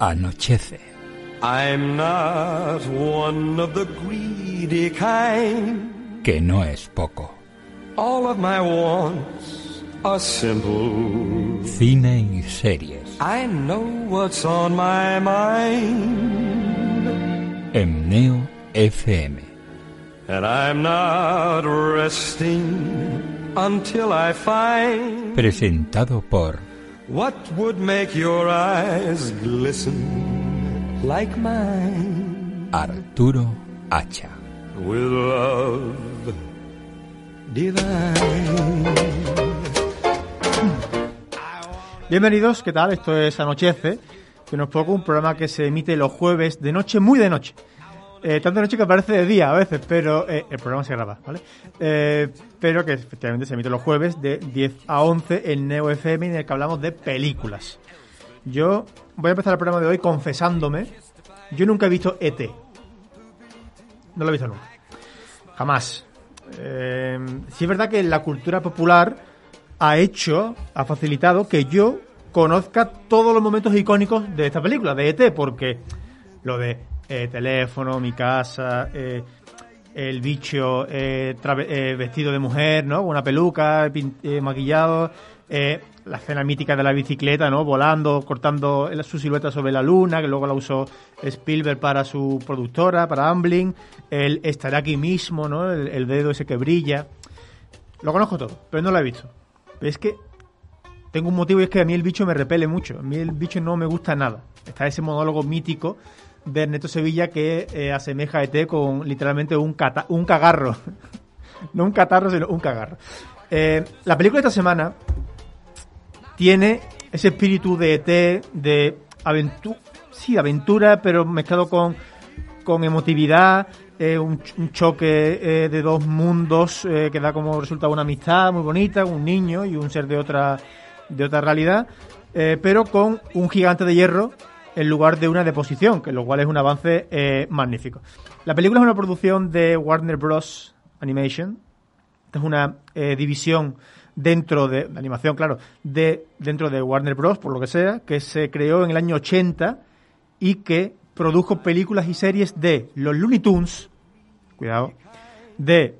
Anochece. I'm not one of the greedy kind. Que no es poco. All of my wants are simple. Cine y series. I know what's on my mind. En Neo FM. And I'm not resting until I find Presentado por what would make your eyes glisten like mine. Arturo Hacha. With love divine. Bienvenidos, ¿qué tal? Esto es Anochece, que nos poco un programa que se emite los jueves de noche, muy de noche. Eh, tanto de noche que parece de día a veces, pero eh, el programa se graba, ¿vale? Eh, pero que efectivamente se emite los jueves de 10 a 11 en Neo FM en el que hablamos de películas. Yo voy a empezar el programa de hoy confesándome. Yo nunca he visto ET. No lo he visto nunca. Jamás. Eh, sí es verdad que la cultura popular ha hecho, ha facilitado que yo conozca todos los momentos icónicos de esta película, de ET, porque lo de eh, teléfono, mi casa, eh, el bicho eh, eh, vestido de mujer, ¿no? Con una peluca, eh, maquillado, eh, la escena mítica de la bicicleta, ¿no? Volando, cortando su silueta sobre la luna, que luego la usó Spielberg para su productora, para Amblin, el estar aquí mismo, ¿no? El, el dedo ese que brilla. Lo conozco todo, pero no lo he visto. Pero es que tengo un motivo y es que a mí el bicho me repele mucho. A mí el bicho no me gusta nada. Está ese monólogo mítico de Ernesto Sevilla que eh, asemeja a ET con literalmente un, cata- un cagarro. no un catarro, sino un cagarro. Eh, la película de esta semana tiene ese espíritu de ET, de aventura, sí, aventura, pero mezclado con, con emotividad, eh, un, ch- un choque de dos mundos que da como resultado una amistad muy bonita, un niño y un ser de otra, de otra realidad, pero con un gigante de hierro en lugar de una deposición, que lo cual es un avance eh, magnífico. La película es una producción de Warner Bros. Animation, esta es una eh, división dentro de, de animación, claro, de dentro de Warner Bros. por lo que sea, que se creó en el año 80 y que produjo películas y series de los Looney Tunes, cuidado, de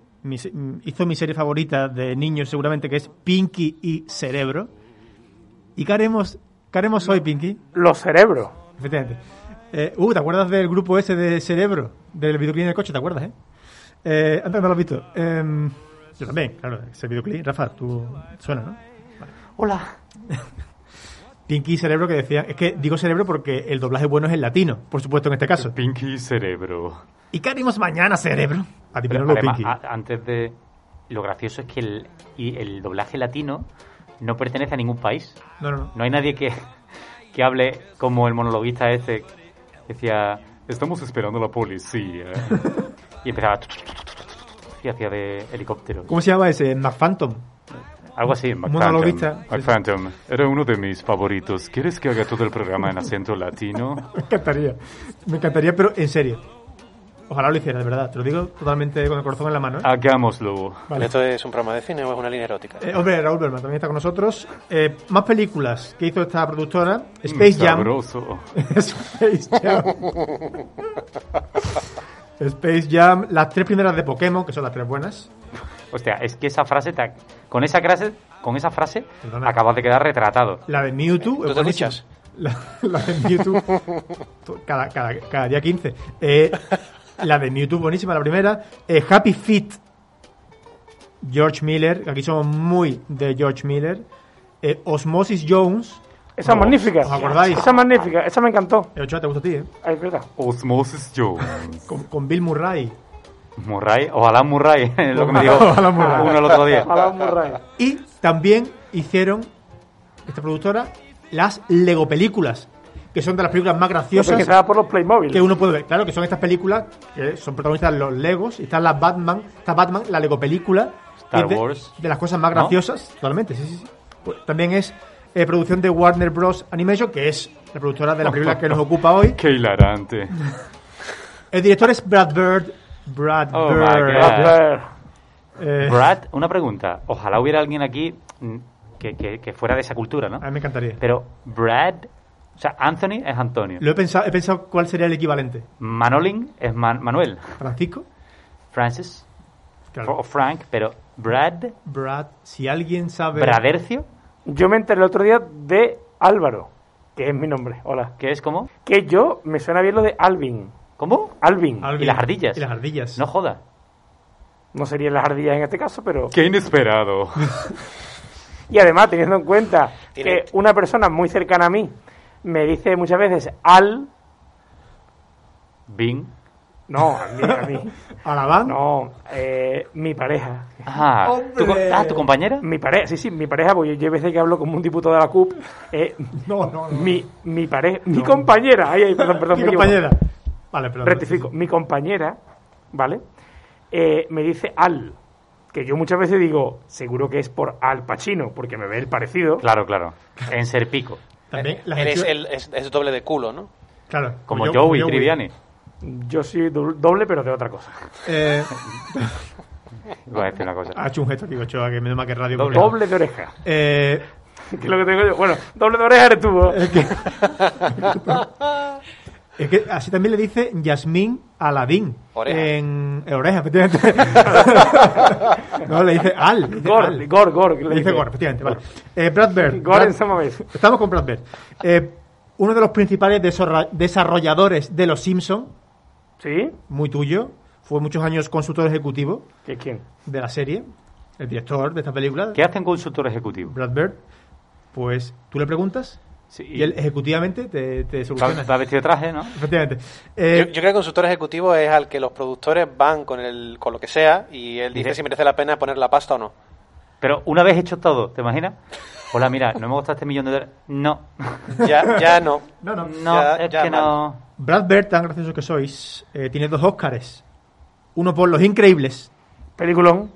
hizo mi serie favorita de niños seguramente que es Pinky y Cerebro. ¿Y qué haremos, qué haremos hoy, Pinky? Los cerebros. Efectivamente. Eh, uh, ¿te acuerdas del grupo ese de Cerebro? Del videoclip del coche, ¿te acuerdas, eh? eh antes no lo has visto. Em, yo también, claro, ese videoclip. Rafa, tú suena, ¿no? Hola. Pinky y Cerebro que decía... Es que digo Cerebro porque el doblaje bueno es el latino, por supuesto, en este caso. Pinky Cerebro. ¿Y qué haremos mañana, Cerebro? A ti Pero primero, además, Pinky. a- antes de. Lo gracioso es que el, y el doblaje latino no pertenece a ningún país. No, no, no. No hay nadie que, que hable como el monologuista ese decía: Estamos esperando a la policía. y empezaba. Y hacía de helicóptero. ¿Cómo se llama ese? McPhantom. Algo así. Un monologuista. McPhantom. McPhantom. Era uno de mis favoritos. ¿Quieres que haga todo el programa en acento latino? Me encantaría. Me encantaría, pero en serio. Ojalá lo hiciera, de verdad. Te lo digo totalmente con el corazón en la mano. ¿eh? Hagámoslo. Vale. ¿Esto es un programa de cine o es una línea erótica? Eh, hombre, Raúl Berman también está con nosotros. Eh, más películas que hizo esta productora. Space Jam. Sabroso. Space Jam. Space Jam. Las tres primeras de Pokémon, que son las tres buenas. Hostia, es que esa frase, te- con esa frase, con esa frase, Perdona. acabas de quedar retratado. La de Mewtwo. ¿Tú es te duchas? La, la de Mewtwo. cada, cada, cada día 15. Eh, la de Mewtwo, buenísima, la primera. Eh, Happy Feet. George Miller. Aquí somos muy de George Miller. Eh, Osmosis Jones. Esa es magnífica. ¿Os acordáis? Esa es magnífica. Esa me encantó. El 8 te gusta a ti, ¿eh? Ay, es verdad. Osmosis Jones. Con, con Bill Murray. Murray, ojalá Murray, es lo que me dijo Ojalá Murray. uno el otro día. Ojalá Murray. Y también hicieron, esta productora, las Lego películas, que son de las películas más Yo graciosas por los Playmobil. que uno puede ver. Claro, que son estas películas que son protagonistas los Legos, y está la Batman, está Batman, la Lego película. Star de, Wars. De las cosas más ¿No? graciosas, totalmente, sí, sí, sí. Pues también es eh, producción de Warner Bros. Animation, que es la productora de la película que nos ocupa hoy. Qué hilarante. El director es Brad Bird. Brad Oh, my Bird. Eh, Brad, una pregunta. Ojalá hubiera alguien aquí mm, que, que- que fuera de esa cultura, ¿no? a mí me encantaría. Pero Brad, o sea, Anthony es Antonio. Lo he pensado, he pensado cuál sería el equivalente. Manolin es Man- Manuel. Francisco, Francis claro. o Frank, pero Brad, Brad, si alguien sabe. Bradercio, yo me enteré el otro día de Álvaro, que es mi nombre. Hola. que es como, Que yo me suena bien lo de Alvin. ¿cómo? Alvin. Alvin. Y las ardillas. Y las ardillas. No joda. No serían las ardillas en este caso, pero. Qué inesperado. Y además, teniendo en cuenta que una persona muy cercana a mí me dice muchas veces al. Bing. No, a mí. A mí. Alabán. No, eh, mi pareja. Ah, ¿tu, ah, ¿tu compañera? Mi pareja, sí, sí, mi pareja, porque yo a veces que hablo como un diputado de la CUP. eh, No, no, no. mi, mi pareja, mi compañera, ay, ay, perdón, perdón, Mi equivoco. compañera. Vale, perdón. rectifico, mi compañera, ¿vale? Eh, me dice al, que yo muchas veces digo, seguro que es por Al Pacino, porque me ve el parecido. Claro, claro. En Serpico. También la Él es, gestión- el, es, es doble de culo, ¿no? Claro. Como yo- Joey Triviani. Yo soy do- doble, pero de otra cosa. Eh, Voy a decir una cosa. ha hecho un gesto aquí, Ochoa, que menos mal que radio. Doble. Doble de oreja. Eh, Que es lo que tengo yo. Bueno, doble de oreja eres tú. ¿no? es que así también le dice Yasmín Aladín. Oreja. En, en oreja, efectivamente. no, le dice Al. le dice Gor, Al. Gor, Le le dice. Gor, efectivamente. Vale. Eh, Brad Bird. Gor Brad- en Samamés. Estamos con Brad Bird. Eh, uno de los principales desarrolladores de Los Simpsons, ¿Sí? muy tuyo, fue muchos años consultor ejecutivo ¿Qué, ¿Quién? de la serie, el director de esta película, ¿Qué hace un consultor ejecutivo? Brad Bird. Pues tú le preguntas Sí, y él ejecutivamente te, te va, soluciona. va vestido de traje, ¿no? Efectivamente. Yo, Eh, yo creo que el consultor ejecutivo es al que los productores van con, el, con lo que sea y él dice Dice- si merece la pena poner la pasta o no. Pero una vez hecho todo, ¿te imaginas? Hola, mira, no me gusta este millón de dólares. No, Ya, ya no. no, no. no, Ya- es ya que mal. no. Brad Bird, tan gracioso que sois, eh, tiene dos Óscares. Uno por Los Increíbles, Peliculón.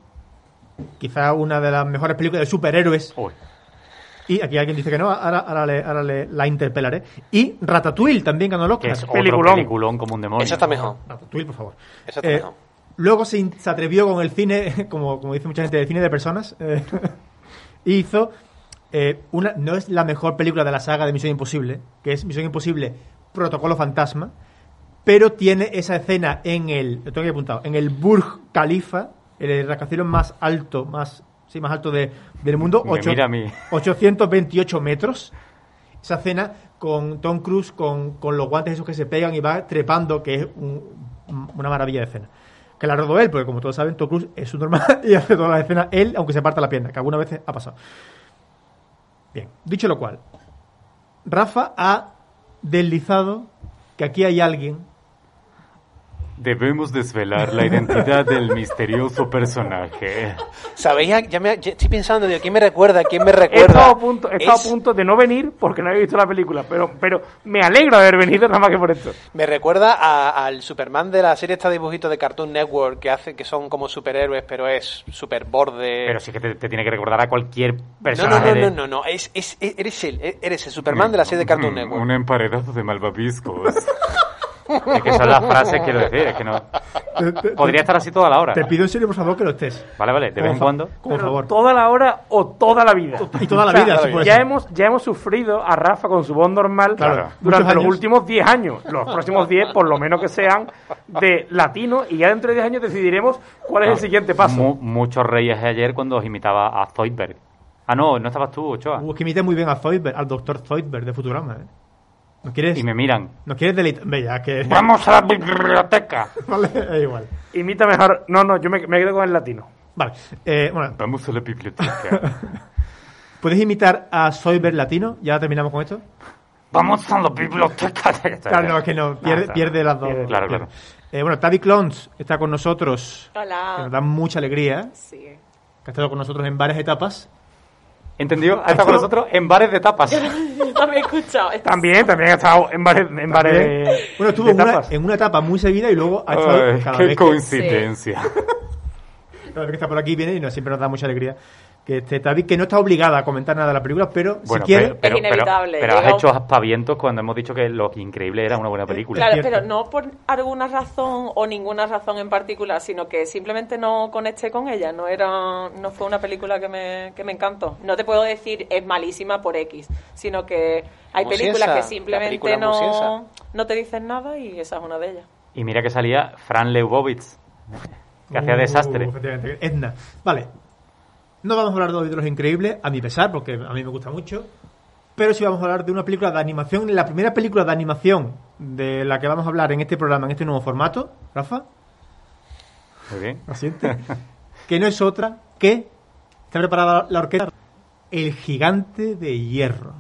quizá una de las mejores películas de superhéroes. Uy, Y aquí alguien dice que no, ahora, ahora, le, ahora le- la interpelaré. Y Ratatouille también ganó el que Oscar. es otro Peliculón. peliculón como un demonio. Esa está mejor. Ratatouille, por favor. Esa está Eh, mejor. luego se, se atrevió con el cine, como, como dice mucha gente, el cine de personas. eh, hizo eh, una. No es la mejor película de la saga de Misión Imposible, que es Misión Imposible Protocolo Fantasma. Pero tiene esa escena en el. Lo tengo aquí apuntado. En el Burj Khalifa, el rascacielos más alto, más. Sí, más alto de- del mundo. Me ocho- mira a mí. 828 metros. Esa escena con Tom Cruise con, con los guantes esos que se pegan y va trepando, que es un- una maravilla de escena. Que la rodó él, porque como todos saben, Tom Cruise es su normal y hace toda la escena él, aunque se parta la pierna, que algunas veces ha pasado. Bien, dicho lo cual, Rafa ha deslizado que aquí hay alguien Debemos desvelar la identidad del misterioso personaje. ¿Sabéis? a- Ya me, ya estoy pensando, de ¿quién me recuerda? ¿Quién me He recuerda? estado, a punto, he estado Es- a punto de no venir porque no había visto la película, pero, pero me alegro de haber venido nada más que por esto. Me recuerda a- al Superman de la serie esta de dibujitos de Cartoon Network que hace que son como superhéroes, pero es super borde. Pero sí que te, te tiene que recordar a cualquier no, no, personaje. no, de- no, no, no, es, es- es- eres él, eres el Superman de la serie de Cartoon Mm, Network. Un emparedado de malvaviscos. es que son las frases, quiero decir, es que no... Te, te- Podría estar así toda la hora. te pido en serio, por favor, que lo estés. Vale, vale, de vez en cuando. Pero favor. Toda la hora o toda la vida. Y toda la O sea, vida, si puede ya hemos, ya hemos sufrido a Rafa con su voz normal Claro. durante Muchos los años. últimos 10 años. Los próximos 10, por lo menos que sean de latino, y ya dentro de 10 años decidiremos cuál es el siguiente paso. Mu- muchos reyes ayer cuando os imitaba a Zoidberg. Ah, no, no estabas tú, Ochoa. Uh, es que imita muy bien a Zoidberg, al doctor Zoidberg de Futurama. ¿eh? ¿Nos quieres, Y me miran. ¿nos quieres deleitar? Ya que... ¡Vamos a la biblioteca! vale, es igual. Imita mejor. No, no, yo me, me quedo con el latino. Vale, eh, bueno, Vamos a la biblioteca. ¿puedes imitar a Zoidberg latino? Ya terminamos con esto. ¡Vamos a la biblioteca! Claro, no, es que no, pierde, está. pierde las dos. Pierde. Claro, claro. Eh, bueno, Tavi Clons está con nosotros, que nos Hola. da mucha alegría, Sí. que ha estado con nosotros en varias etapas. ¿Entendió? Ha estado con nosotros en bares de tapas. También he escuchado. También, también ha estado en bares, en bares de, bueno, estuvo de una, tapas. en una etapa muy seguida y luego ha estado Ay, cada, qué vez que, coincidencia. cada vez que está por aquí viene y nos, siempre nos da mucha alegría que esté Tavi, que no está obligada a comentar nada de la película, pero Bueno, si quiere... pero, pero, Es inevitable, pero, pero has hecho aspavientos cuando hemos dicho que lo increíble era una buena película. Claro, pero no por alguna razón o ninguna razón en particular, sino que simplemente no conecté con ella. No era, no fue una película que me, que me encantó. No te puedo decir es malísima por X, sino que hay películas que simplemente película no, no te dicen nada y esa es una de ellas. Y mira que salía Fran Lebowitz, que hacía Uh, desastre. Edna. Vale. No vamos a hablar de Hoy de los Increíbles, a mi pesar, porque a mí me gusta mucho. Pero sí vamos a hablar de una película de animación, la primera película de animación de la que vamos a hablar en este programa, en este nuevo formato. Rafa, Muy bien. asiente. que no es otra que. Está preparada la orquesta. El gigante de hierro.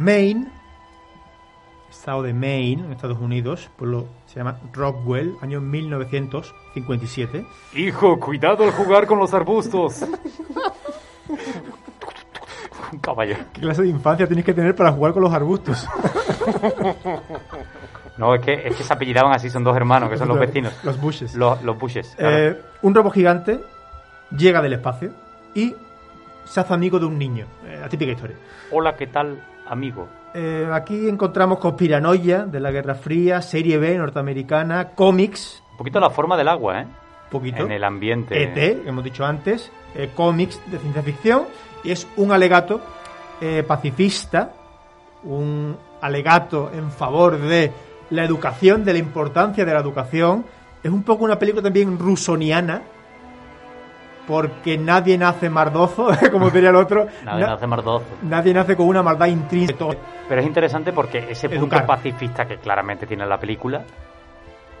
Maine, estado de Maine, en Estados Unidos, pueblo se llama Rockwell, año 1957. Hijo, cuidado al jugar con los arbustos. Un caballo. ¿Qué clase de infancia tienes que tener para jugar con los arbustos? No, es que, es que se apellidaban así, son dos hermanos, que son los vecinos. Los Bushes. Los, los Bushes. claro. Eh, un robot gigante llega del espacio y se hace amigo de un niño. Eh, la típica historia. Hola, ¿qué tal, amigo? Eh, aquí encontramos conspiranoia de la Guerra Fría, serie B norteamericana, cómics, Un poquito la forma del agua, ¿eh? poquito. En el ambiente. ET, hemos dicho antes, eh, cómics de ciencia ficción, y es un alegato eh, pacifista, un alegato en favor de la educación, de la importancia de la educación. Es un poco una película también rusoniana, porque nadie nace mardoso, como diría el otro. Nadie Na- nace mardoso. nadie nace con una maldad intrínseca. Pero es interesante porque ese punto Educar. pacifista que claramente tiene la película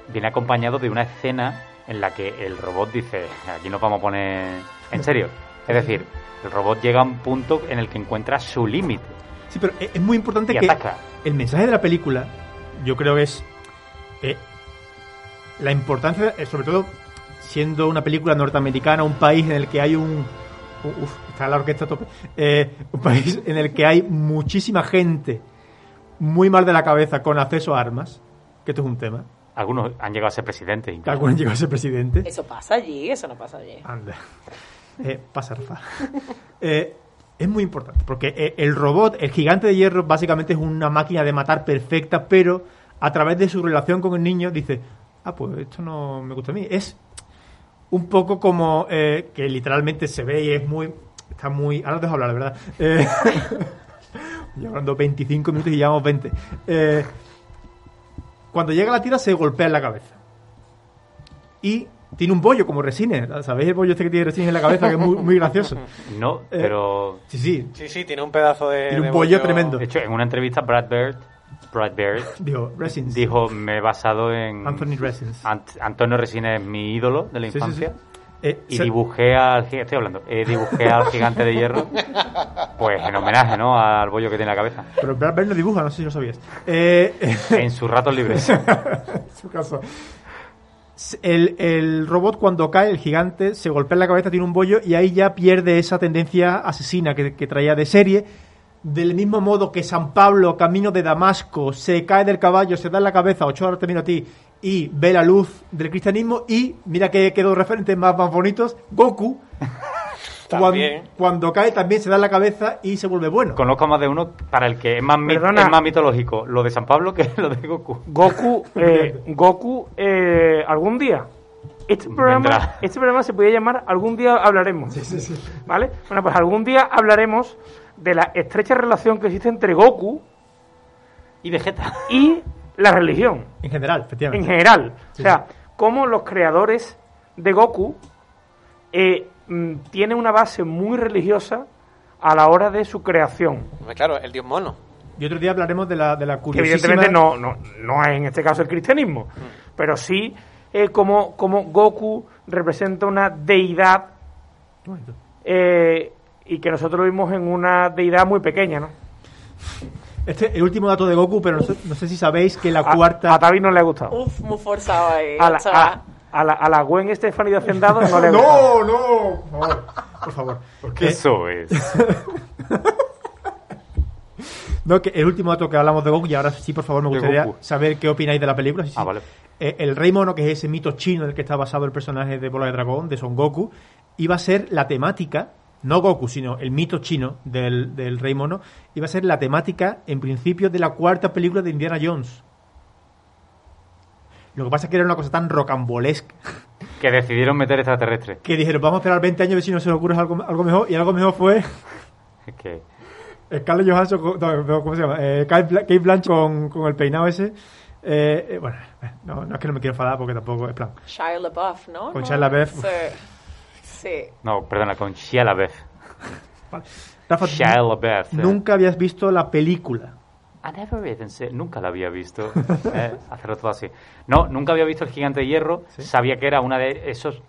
viene acompañado de una escena en la que el robot dice, aquí nos vamos a poner en serio. Es decir, el robot llega a un punto en el que encuentra su límite Sí, pero es es muy importante y que ataca. el mensaje de la película, yo creo que es eh, la importancia, eh, sobre todo siendo una película norteamericana, un país en el que hay un... Uf, está la orquesta a tope. Eh, un país en el que hay muchísima gente muy mal de la cabeza con acceso a armas, que esto es un tema. Algunos han llegado a ser presidentes. Incluso. algunos llegó a ser presidente. Eso pasa allí, eso no pasa allí. Anda. Eh, pasa, Rafa. Eh, es muy importante, porque el robot, el gigante de hierro, básicamente es una máquina de matar perfecta, pero a través de su relación con el niño dice, ah, pues esto no me gusta a mí. Es un poco como eh, que literalmente se ve y es muy... Está muy... Ahora os dejo hablar, la verdad. Eh, ya hablando 25 minutos y llevamos 20. Eh, cuando llega a la tira se golpea en la cabeza. Y tiene un bollo como resines. ¿Sabéis el bollo este que tiene resines en la cabeza? Que es muy, muy gracioso. No, Eh, pero Sí, sí. Sí, sí, tiene un pedazo de. Tiene un de bollo tremendo. de hecho en una entrevista Brad Bird, Brad Bird Digo, resins. dijo, me he basado en... Anthony Resins. Ant- Antonio Resines es mi ídolo de la Sí, sí, infancia. sí. Eh, Y dibujé al estoy hablando, eh, dibujé al gigante de hierro, pues en homenaje, ¿no? Al bollo que tiene en la cabeza. Pero Brad Bird no dibuja, no sé si lo sabías. Eh, En sus ratos libres. en su caso. El, el robot cuando cae, el gigante, se golpea en la cabeza, tiene un bollo y ahí ya pierde esa tendencia asesina que, que traía de serie. Del mismo modo que San Pablo, camino de Damasco, se cae del caballo, se da en la cabeza, ocho horas termino a ti, y ve la luz del cristianismo. Y mira que quedó referentes más, más bonitos, Goku, cuando, También. cuando cae también se da en la cabeza y se vuelve bueno. Conozco más de uno para el que es más, Perdona. es más mitológico lo de San Pablo que lo de Goku. Goku, eh, Goku, eh, algún día. Este programa, Vendrá. este programa se podría llamar Algún día hablaremos. ¿Vale? Bueno, pues algún día hablaremos de la estrecha relación que existe entre Goku Y Vegeta. y la religión En general, en efectivamente. general. Sí, o sea, cómo los creadores de Goku eh, mm, tienen una base muy religiosa a la hora de su creación. Claro, el dios mono. Y otro día hablaremos de la, de la que curiosísima... evidentemente no, no, no es en este caso el cristianismo, pero sí eh, como, como Goku representa una deidad eh, y que nosotros lo vimos en una deidad muy pequeña, ¿no? Este el último dato de Goku, pero no sé, no sé si sabéis que la A- cuarta... A, David no le ha gustado. Uf, muy forzado ahí. A la, a, a la, a la Gwen Stefani de Hacendado no le ha gustado. ¡No, no! Por favor, por favor. Que eso es. No, que el último dato que hablamos de Goku, y ahora sí, por favor, me gustaría saber qué opináis de la película. Sí, sí. Ah, vale. Eh, el Rey Mono, que es ese mito chino en el que está basado el personaje de Bola de Dragón, de Son Goku, iba a ser la temática, no Goku, sino el mito chino del, del Rey Mono, iba a ser la temática, en principio, de la cuarta película de Indiana Jones. Lo que pasa es que era una cosa tan rocambolesca Que decidieron meter extraterrestres. que dijeron, vamos a esperar 20 años a ver si nos se nos ocurre algo, algo mejor, y algo mejor fue Es que. Scarlett Johansson, no, ¿cómo se llama? Eh, Kate Bla- Kate Blanchett con, con el peinado ese. Eh, eh, bueno, eh, no, no es que no me quiero enfadar porque tampoco es plan. Shia LaBeouf, ¿no? Con No, Shia LaBeouf. Sí. No, perdona, con Shia LaBeouf. Rafa, Shia LaBeouf. eh. nunca habías visto la película. I never even said- nunca la había visto. eh, hacerlo todo así. No, nunca había visto El Gigante de Hierro. Sabía que era una de esos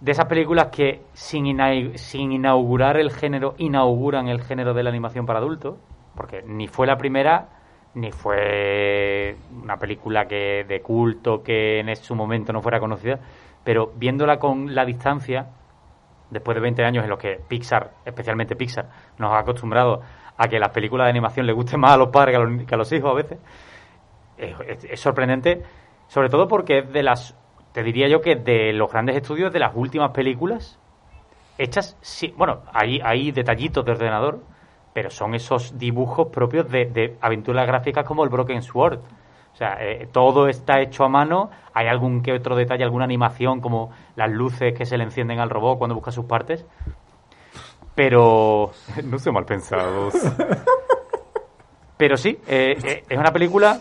de esas películas que sin, ina- sin inaugurar el género, inauguran el género de la animación para adultos. Porque ni fue la primera, ni fue una película que de culto que en su momento no fuera conocida. Pero viéndola con la distancia, después de 20 años en los que Pixar, especialmente Pixar, nos ha acostumbrado a que las películas de animación le gusten más a los padres que a los, hijos a veces, es, sorprendente, sobre todo porque es de las, te diría yo que de los grandes estudios de las últimas películas hechas, sí, bueno, hay, hay detallitos de ordenador, pero son esos dibujos propios de aventuras gráficas como el Broken Sword. O sea, eh, todo está hecho a mano, hay algún que otro detalle, alguna animación como las luces que se le encienden al robot cuando busca sus partes, pero no sé mal pensados. Pero sí, eh, eh, es una película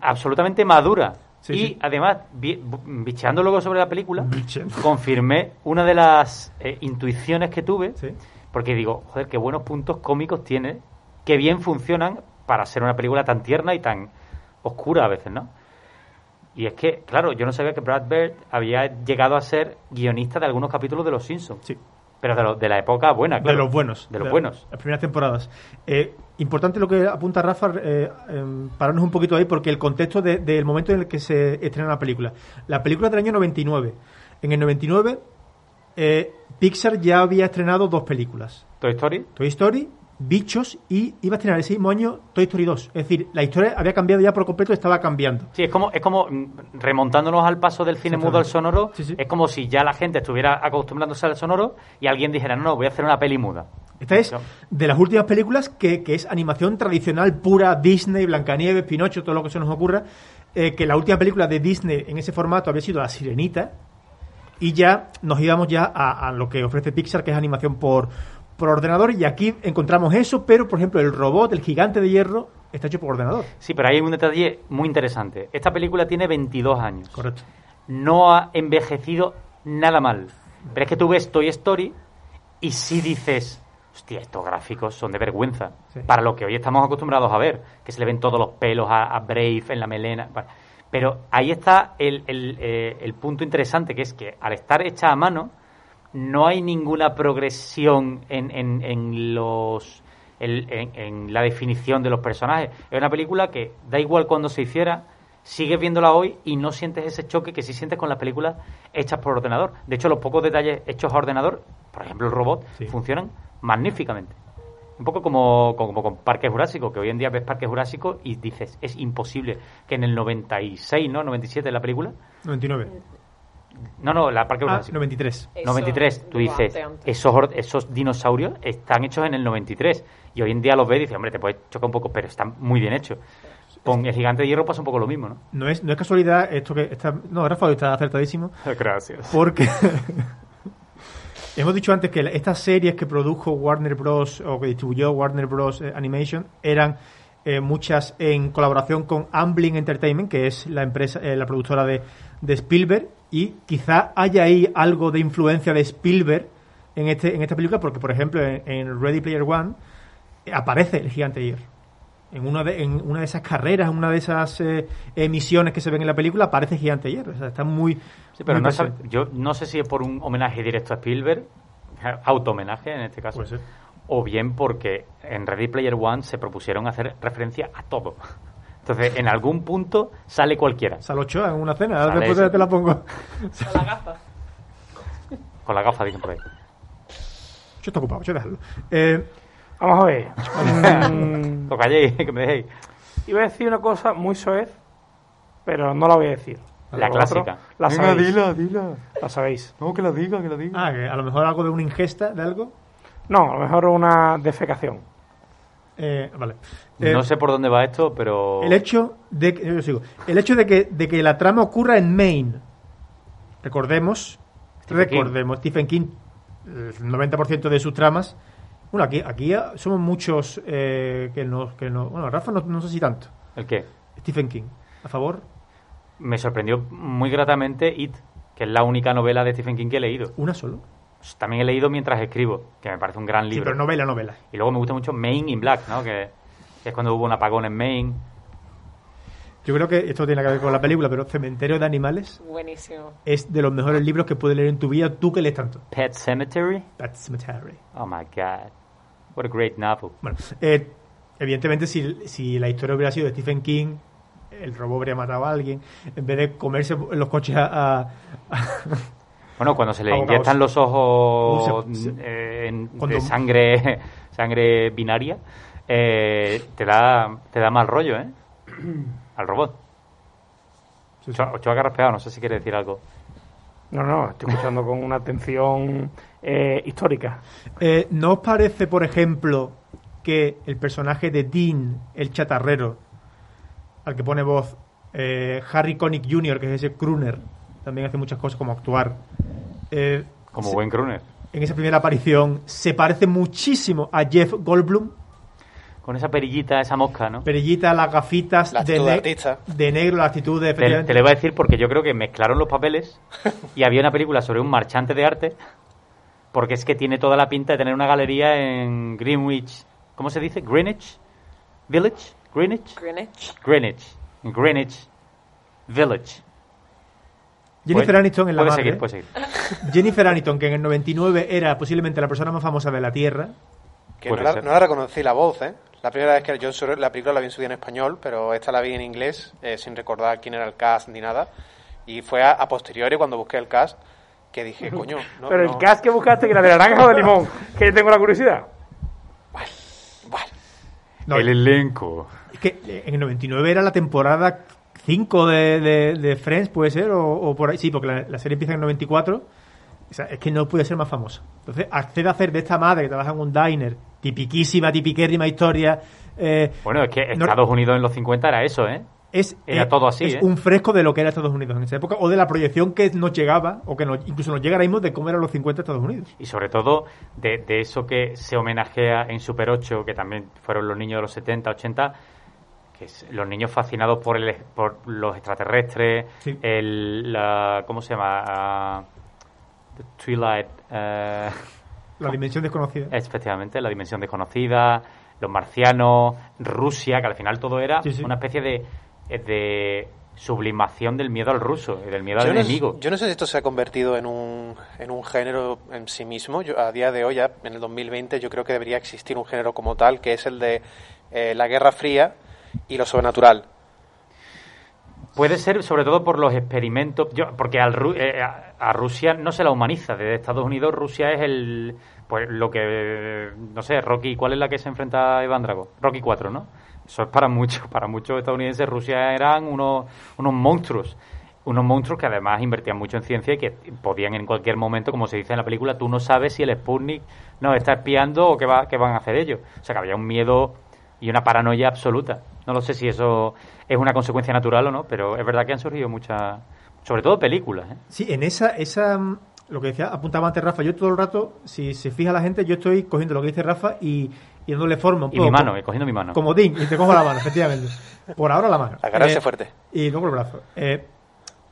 absolutamente madura. Sí, y sí. además, bicheando luego sobre la película, Bicheando. confirmé una de las eh, intuiciones que tuve, Sí. porque digo, joder, qué buenos puntos cómicos tiene, que bien funcionan para ser una película tan tierna y tan oscura a veces, ¿no? Y es que, claro, yo no sabía que Brad Bird había llegado a ser guionista de algunos capítulos de Los Simpsons. Sí. Pero de, lo- de la época buena, De claro. los buenos. De los buenos. Las primeras temporadas. Eh, importante lo que apunta Rafa, eh, em, pararnos un poquito ahí, porque el contexto de- del momento en el que se estrena la película. La película del año 99. En el 99, eh, Pixar ya había estrenado dos películas. Toy Story. Toy Story, Bichos y iba a estrenar ese mismo año Toy Story 2. Es decir, la historia había cambiado ya por completo, estaba cambiando. Sí, es como, es como mm, remontándonos al paso del cine mudo al sonoro, Sí, sí. es como si ya la gente estuviera acostumbrándose al sonoro y alguien dijera, no, no, voy a hacer una peli muda. Esta es de las últimas películas que, que es animación tradicional pura, Disney, Blancanieves, Pinocho, todo lo que se nos ocurra. eh, que la última película de Disney en ese formato había sido La Sirenita. Y ya nos íbamos ya a, a lo que ofrece Pixar, que es animación por, por ordenador. Y aquí encontramos eso, pero por ejemplo, el robot, el gigante de hierro, está hecho por ordenador. Sí, pero hay un detalle muy interesante. Esta película tiene 22 años. Correcto. No ha envejecido nada mal. Pero es que tú ves Toy Story y sí dices, hostia, estos gráficos son de vergüenza. Sí. Para lo que hoy estamos acostumbrados a ver, que se le ven todos los pelos a, a Brave en la melena. Pero ahí está el, el, eh, el punto interesante, que es que al estar hecha a mano, no hay ninguna progresión en, en, en los en, en la definición de los personajes. Es una película que da igual cuando se hiciera, sigues viéndola hoy y no sientes ese choque que sí sientes con las películas hechas por ordenador. De hecho, los pocos detalles hechos a ordenador, por ejemplo el robot, Sí. funcionan magníficamente. Un poco como, como con Parque Jurásico, que hoy en día ves Parque Jurásico y dices, es imposible que en el 96, ¿no? 97 la película. 99. No, no, la Parque Ah, Jurásico. 93. Eso, 93, tú dices, antes, esos, esos dinosaurios están hechos en el 93. Y hoy en día los ves y dices, hombre, te puede chocar un poco, pero están muy bien hechos. Con el gigante de hierro pasa un poco lo mismo, ¿no? No es, no es casualidad esto que está. No, Rafa, está acertadísimo. Gracias. Porque hemos dicho antes que estas series que produjo Warner Bros. o que distribuyó Warner Bros. eh, Animation eran eh, muchas en colaboración con Amblin Entertainment, que es la empresa, eh, la productora de, de Spielberg, y quizá haya ahí algo de influencia de Spielberg en este en esta película, porque por ejemplo en, en Ready Player One eh, aparece el gigante hierro. En una de, en una de esas carreras, en una de esas eh, emisiones que se ven en la película, aparece Gigante Hierro. O sea, está muy. Sí, pero muy no yo no sé si es por un homenaje directo a Spielberg, auto-homenaje en este caso, o bien porque en Ready Player One se propusieron hacer referencia a todo. Entonces, en algún punto sale cualquiera, Sale Ochoa en una cena, Sale después eso. te la pongo. Con la gafa. con la gafa, dicen por ahí. Yo estoy ocupado, yo déjalo. Eh, Vamos a ver. Lo calléis, que me dejéis. iba a decir una cosa muy soez, pero no la voy a decir. La clásica. La sabéis. dila. La sabéis. No, que la diga, que la diga. ah, que a lo mejor algo de una ingesta de algo. No, a lo mejor una defecación. Eh, vale. Eh, no sé por dónde va esto, pero... El hecho de que, yo sigo. el hecho de que, de que la trama ocurra en Maine. Recordemos, Stephen King. recordemos, Stephen King, el 90% de sus tramas. Bueno, aquí, aquí somos muchos eh, que no, que no. Bueno, Rafa no, no sé si tanto. ¿El qué? Stephen King, a favor. Me sorprendió muy gratamente It, que es la única novela de Stephen King que he leído. Una solo. También he leído mientras escribo, que me parece un gran Sí, libro. pero novela, novela. Y luego me gusta mucho Maine in Black, ¿no? Que, que es cuando hubo un apagón en Maine. Yo creo que esto tiene que ver con la película, pero Cementerio de Animales Buenísimo. es de los mejores libros que puedes leer en tu vida, tú que lees tanto. Pet Cemetery. Pet Cemetery. Oh my god. What a great novel. Bueno, eh, evidentemente si, si la historia hubiera sido de Stephen King, el robot habría matado a alguien, en vez de comerse los coches a... a- Bueno, cuando se le Abogados. inyectan los ojos se- se- eh, en- Cuando- de sangre sangre binaria, eh, te da te da mal rollo, ¿eh? Al robot. Sí, sí. Ochoa, no sé si quiere decir algo. No, no, estoy escuchando con una atención eh, histórica. Eh, ¿No os parece, por ejemplo, que el personaje de Dean, el chatarrero, al que pone voz eh, Harry Connick Jr., que es ese crooner, también hace muchas cosas como actuar, eh, Como se- buen crooner. en esa primera aparición se parece muchísimo a Jeff Goldblum? Con esa perillita, esa mosca, ¿no? Perillita, las gafitas La de, ne- artista. de negro, la actitud de... Te, te lo iba a decir porque yo creo que mezclaron los papeles y había una película sobre un marchante de arte porque es que tiene toda la pinta de tener una galería en Greenwich. ¿Cómo se dice? Greenwich Village? Greenwich? Greenwich. Greenwich. En Greenwich Village. Jennifer Aniston en la puede madre. seguir, puede seguir. Jennifer Aniston, que en el 99 era posiblemente la persona más famosa de la Tierra. Que no la, ser. no la reconocí la voz, ¿eh? La primera vez que yo la película la vi en su día en español, pero esta la vi en inglés, eh, sin recordar quién era el cast ni nada. Y fue a, a posteriori, cuando busqué el cast, que dije, coño, no, Pero no. el cast que buscaste, que era de naranja o de limón, que yo tengo la curiosidad. Bueno, No, El elenco. es que eh, en el 99 era la temporada 5 de, de, de Friends, puede ser, o, o por ahí. Sí, porque la, la serie empieza en el 94. O sea, es que no puede ser más famosa. Entonces, accede a hacer de esta madre que trabaja en un diner, tipiquísima, tipiquérrima historia. eh, Bueno, es que No- Estados Unidos en los 50 era eso, ¿eh? es, Era todo así, es ¿eh? un fresco de lo que era Estados Unidos en esa época, o de la proyección que nos llegaba, o que nos- incluso nos llega ahora mismo de cómo eran los 50 de Estados Unidos. Y sobre todo de, de eso que se homenajea en Super 8, que también fueron los niños de los 70, 80, que es los niños fascinados por, el, por los extraterrestres, Sí. el, la, ¿cómo se llama? The Twilight, eh, La dimensión desconocida. efectivamente, la dimensión desconocida, los marcianos, Rusia, que al final todo era Sí, sí. una especie de, de sublimación del miedo al ruso y del miedo al no, enemigo. yo no sé si esto se ha convertido en un, en un género en sí mismo. Yo, a día de hoy, ya, en el 2020, yo creo que debería existir un género como tal, que es el de eh, la Guerra Fría y lo sobrenatural. Puede ser sobre todo por los experimentos, yo, porque al eh, a, a Rusia no se la humaniza. Desde Estados Unidos Rusia es el, pues lo que, no sé, Rocky, ¿cuál es la que se enfrenta a Iván Drago? Rocky 4, ¿no? Eso es para muchos, para muchos estadounidenses Rusia eran unos, unos monstruos. Unos monstruos que además invertían mucho en ciencia y que podían en cualquier momento, como se dice en la película, tú no sabes si el Sputnik nos está espiando o qué, va, qué van a hacer ellos. O sea que había un miedo y una paranoia absoluta. No lo sé si eso es una consecuencia natural o no, pero es verdad que han surgido muchas, sobre todo películas. ¿eh? Sí, en esa, esa, mm, lo que decía, apuntaba antes Rafa, yo todo el rato, si se fija la gente, yo estoy cogiendo lo que dice Rafa y, y dándole forma un Y poco. mi mano, eh, cogiendo mi mano. Como Dean, y te cojo la mano, efectivamente. Por ahora la mano. Agarrarse Eh, fuerte. Y luego el brazo. Eh,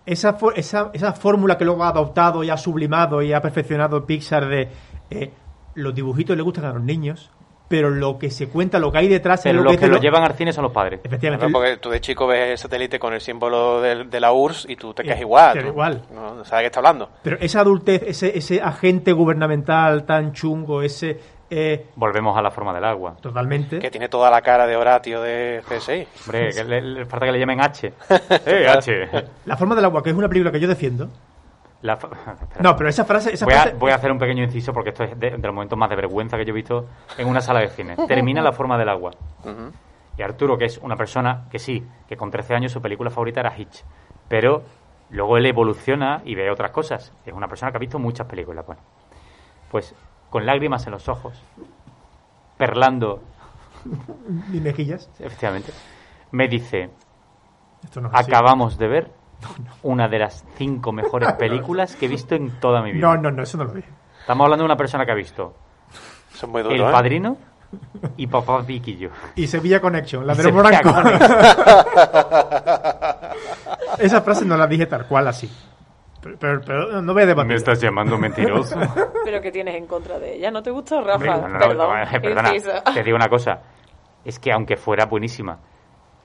esa, esa, esa fórmula que luego ha adoptado y ha sublimado y ha perfeccionado Pixar de eh, los dibujitos le gustan a los niños, pero lo que se cuenta, lo que hay detrás Pero es lo los que, lo lo- llevan al cine son los padres. Efectivamente. Claro, porque tú de chico ves el satélite con el símbolo de, la URSS y tú te quedas igual. tú igual. No, no sabes qué está hablando. Pero esa adultez, ese, ese agente gubernamental tan chungo, ese... eh, Volvemos a la forma del agua. totalmente... Que tiene toda la cara de Horatio de GSI. Hombre, que le, le falta que le llamen H. ¡Eh, H! La forma del agua, que es una película que yo defiendo. La fa- Espera. No, pero esa frase... Esa Voy a, frase voy a hacer un pequeño inciso porque esto es de, de los momentos más de vergüenza que yo he visto en una sala de cine. Termina la forma del agua. Y Arturo, que es una persona que sí, que con 13 años su película favorita era Hitch. Pero luego él evoluciona y ve otras cosas. Es una persona que ha visto muchas películas. Bueno, pues con lágrimas en los ojos, perlando, Ni mejillas. efectivamente, me dice, Esto no es así. acabamos de ver una de las cinco mejores películas que he visto en toda mi vida. No, no, no, eso no lo dije. Estamos hablando de una persona que ha visto El ¿eh? Padrino y Papá Piquillo. Y Sevilla Connection, la Y de los Sevilla morancos. Esa frase no la dije tal cual así. Pero, pero- pero no voy a debatir. llamando mentiroso? Pero ¿qué tienes en contra de ella? ¿No te gustó, Rafa? No, no, no, Perdón. eh, perdona, te digo una cosa. Es que aunque fuera buenísima,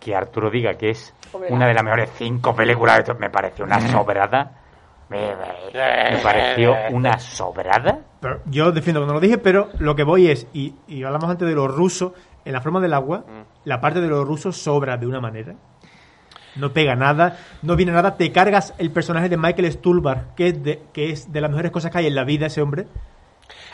que Arturo diga que es Hombre, una de las mejores cinco películas de to- me pareció una sobrada. Me, me pareció una sobrada. Pero yo defiendo que no lo dije, pero lo que voy es, y, y hablamos antes de los rusos, en la forma del agua, la parte de los rusos sobra de una manera. No pega nada, no viene nada, te cargas el personaje de Michael Stuhlbarg, que es de, que es de las mejores cosas que hay en la vida ese hombre.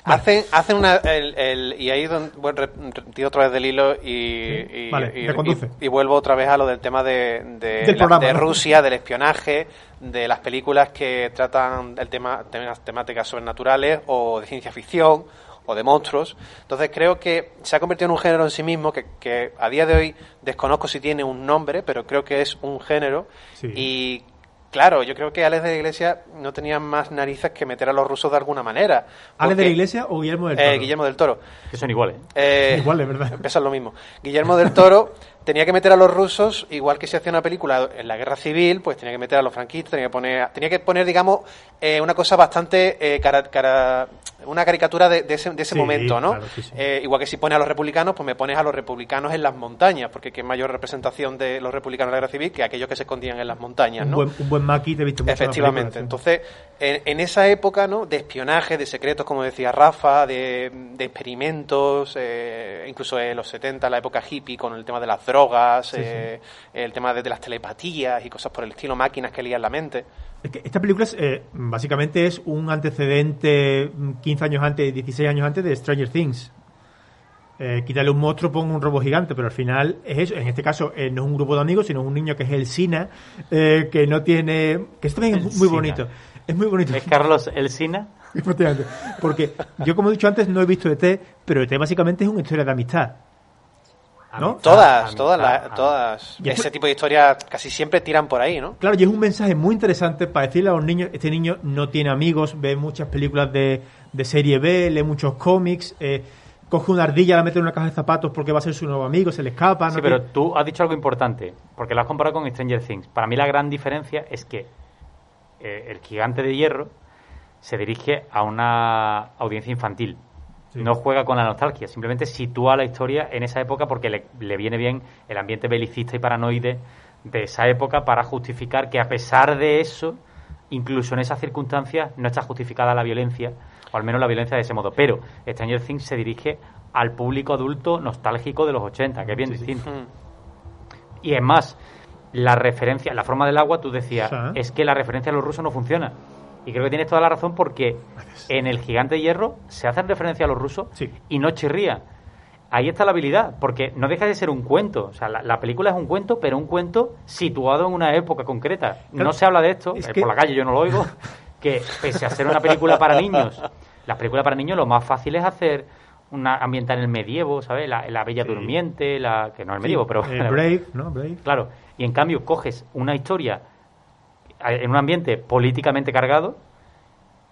Hacen, hacen una. El, el- y ahí don- bueno, retiro otra vez del hilo y, y, Vale, y- reconduce. y- y vuelvo otra vez a lo del tema de, de, Del la- programa, de ¿no? Rusia, del espionaje, de las películas que tratan el tema, temáticas sobrenaturales o de ciencia ficción o de monstruos. Entonces creo que se ha convertido en un género en sí mismo que, que a día de hoy desconozco si tiene un nombre, pero creo que es un género. Sí. Y claro, yo creo que Alex de la Iglesia no tenía más narices que meter a los rusos de alguna manera. ¿Ale de la Iglesia o Guillermo del eh, Toro? Guillermo del Toro. Que son iguales. Eh, Igual, es verdad. Pesan lo mismo. Guillermo del Toro tenía que meter a los rusos, igual que si hacía una película en la guerra civil, pues tenía que meter a los franquistas, tenía que poner, tenía que poner digamos, eh, una cosa bastante, eh, cara- cara- una caricatura de, de ese, de ese Sí, momento, ¿no? claro, sí, sí. Eh, igual que si pones a los republicanos, pues me pones a los republicanos en las montañas, porque qué mayor representación de los republicanos en la guerra civil que aquellos que se escondían en las montañas, Un ¿no? buen, un buen maqui te viste mucho Efectivamente. Entonces, en, en esa época, ¿no? De espionaje, de secretos, como decía Rafa, de, de experimentos, eh, incluso en los 70, la época hippie, con el tema de las drogas, eh, el tema de, de las telepatías y cosas por el estilo, máquinas que lían la mente. Es que esta película es, eh, básicamente es un antecedente mm, 15 años antes, 16 años antes de Stranger Things. Eh, quítale un monstruo, pon un robo gigante, pero al final es eso. En este caso eh, no es un grupo de amigos, sino un niño que es el Sina, eh, que no tiene... que esto también El es muy Sina. bonito. Es muy bonito. ¿Es Carlos Elsina? Efectivamente. Porque yo, como he dicho antes, no he visto ET, pero ET básicamente es una historia de amistad. ¿No? Todas, Amistad, todas, amistad. todas. Y Ese tipo de historias casi siempre tiran por ahí, ¿no? Claro, y es un mensaje muy interesante para decirle a los niños, este niño no tiene amigos, ve muchas películas de, de serie B, lee muchos cómics, eh, coge una ardilla, la mete en una caja de zapatos porque va a ser su nuevo amigo, se le escapa. no Sí, pero tú has dicho algo importante, porque lo has comparado con Stranger Things. Para mí la gran diferencia es que eh, el gigante de hierro se dirige a una audiencia infantil. Sí. No juega con la nostalgia, simplemente sitúa la historia en esa época porque le, le viene bien el ambiente belicista y paranoide de esa época para justificar que a pesar de eso, incluso en esas circunstancias, no está justificada la violencia, o al menos la violencia de ese modo. Pero Stranger Things se dirige al público adulto nostálgico de los 80, que es bien distinto. Mm. Y es más, la referencia, la forma del agua, tú decías, es que la referencia a los rusos no funciona. Y creo que tienes toda la razón porque en el gigante de hierro se hacen referencia a los rusos Sí. y no chirría. Ahí está la habilidad, porque no deja de ser un cuento. O sea, la, la película es un cuento, pero un cuento situado en una época concreta. Claro. No se habla de esto, Es eh, que- por la calle yo no lo oigo, que pese a ser una película para niños, las películas para niños lo más fácil es hacer una ambientar en el medievo, ¿sabes? La, la Bella Sí. Durmiente, la que no es el medievo, pero Eh, Brave, ¿no? Brave. Claro, y en cambio coges una historia en un ambiente políticamente cargado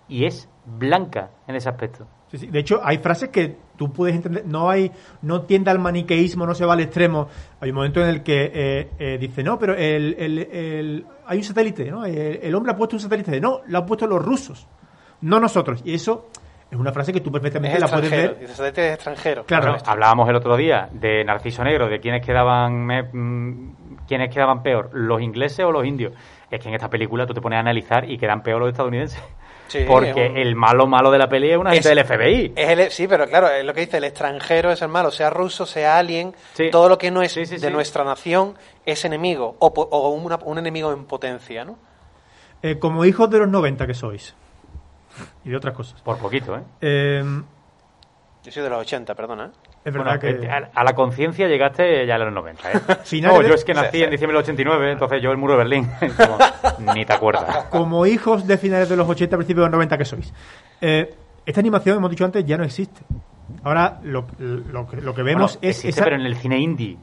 y es blanca en ese aspecto. Sí, sí. De hecho, hay frases que tú puedes entender. No hay, no tiende al maniqueísmo, no se va al extremo. Hay un momento en el que eh, eh, dice, no, pero el, el- el- hay un satélite, ¿no? El, el hombre ha puesto un satélite. No, lo han puesto los rusos, no nosotros. Y eso es una frase que tú Es perfectamente la puedes extranjero. ver. Dice satélite es extranjero. Claro. Bueno, hablábamos el otro día de Narciso Negro, de quiénes quedaban, me- mm, quiénes quedaban peor, los ingleses o los indios. Es que en esta película tú te pones a analizar y quedan peor los estadounidenses. Sí, Porque un- el malo malo de la peli es una gente Es- del FBI. Es el- sí, pero claro, es lo que dice, el extranjero es el malo, sea ruso, sea alien, Sí. todo lo que no es Sí, sí, de sí. nuestra nación es enemigo, o, po- o una- un enemigo en potencia, ¿no? Eh, como hijos de los 90 que sois. Y de otras cosas. Por poquito, ¿eh? Eh, Yo soy de los 80, perdona. ¿eh? Es Bueno, verdad que... eh, a, la conciencia llegaste ya en los 90, ¿eh? No, de- yo es que nací en diciembre del 89, entonces yo el muro de Berlín. Como, ni te acuerdas. como hijos de finales de los 80, principios de los 90 que sois. Eh, esta animación, hemos dicho antes, ya no existe. Ahora lo, lo que- lo que vemos Bueno, es... existe, esa- pero en el cine indie.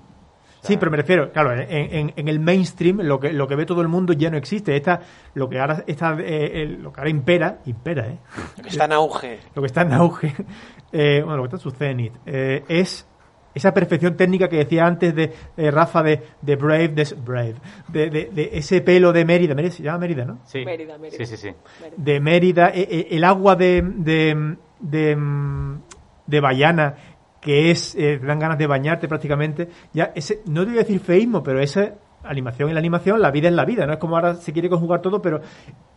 Sí, pero me refiero, claro, en, en- en el mainstream lo que, lo que ve todo el mundo ya no existe. Esta, lo que ahora está, eh, el- lo que ahora impera, impera, ¿eh? Lo que está en auge. Lo que está en auge, eh, bueno, lo que está en su cenit, eh, es esa perfección técnica que decía antes de eh, Rafa de, de Brave, de, Brave, de, de- de ese pelo de Mérida, Mérida se llama Mérida, ¿no? Sí. Mérida, Mérida. Sí, sí, sí. de Mérida, e- e- el agua de, de, de, de Bayana, que es, eh, te dan ganas de bañarte prácticamente, ya ese, no te voy a decir feísmo, pero esa animación es la animación, la vida es la vida, no es como ahora se quiere conjugar todo, pero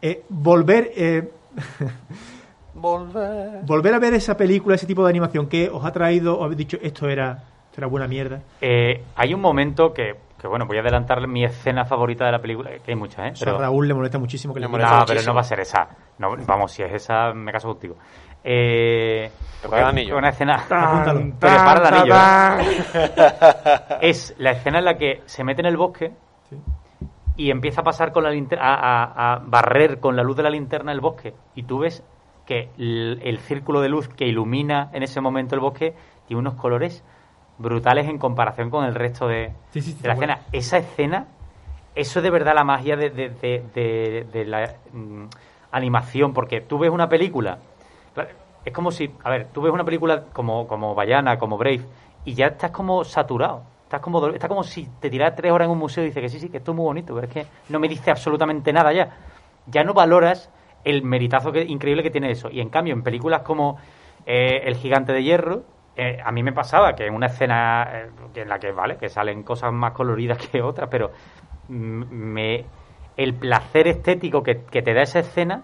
eh, volver, eh, Volver. volver a ver esa película, ese tipo de animación que os ha traído, os habéis dicho, esto era, esto era buena mierda. Eh, hay un momento que, que, bueno, voy a adelantar mi escena favorita de la película, que hay muchas, ¿eh? Pero, a Raúl le molesta muchísimo que Le le molesta no, pero no va a ser esa. No, vamos, si es esa, me caso contigo. Eh, anillo. Una escena. Apúntalo. Prepara el anillo. ¿eh? es la escena en la que se mete en el bosque Sí. y empieza a pasar con la linterna, a, a- a barrer con la luz de la linterna el bosque. Y tú ves que el, el círculo de luz que ilumina en ese momento el bosque tiene unos colores brutales en comparación con el resto de, Sí, sí, sí, de la bueno. escena. Esa escena, eso es de verdad la magia de, de- de- de- de la mm, animación, porque tú ves una película, es como si, a ver, tú ves una película como, como Bayana, como Brave, y ya estás como saturado. Estás como, está como si te tiras tres horas en un museo y dices que sí, sí, que esto es muy bonito, pero es que no me dice absolutamente nada ya. Ya no valoras el meritazo que, increíble que tiene eso. Y en cambio, en películas como eh, El Gigante de Hierro, eh, a mí me pasaba que en una escena eh, que en la que, vale, que salen cosas más coloridas que otras, pero mm, me, el placer estético que, que te da esa escena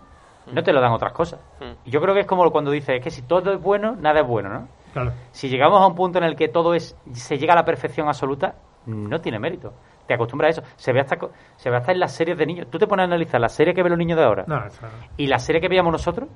no te lo dan otras cosas. Mm. Y yo creo que es como cuando dices, es que si todo es bueno, nada es bueno, ¿no? Claro. Si llegamos a un punto en el que todo es se llega a la perfección absoluta, no tiene mérito. Te acostumbras a eso. Se ve hasta se ve hasta en las series de niños. Tú te pones a analizar la serie que ven los niños de ahora No, y la serie que veíamos nosotros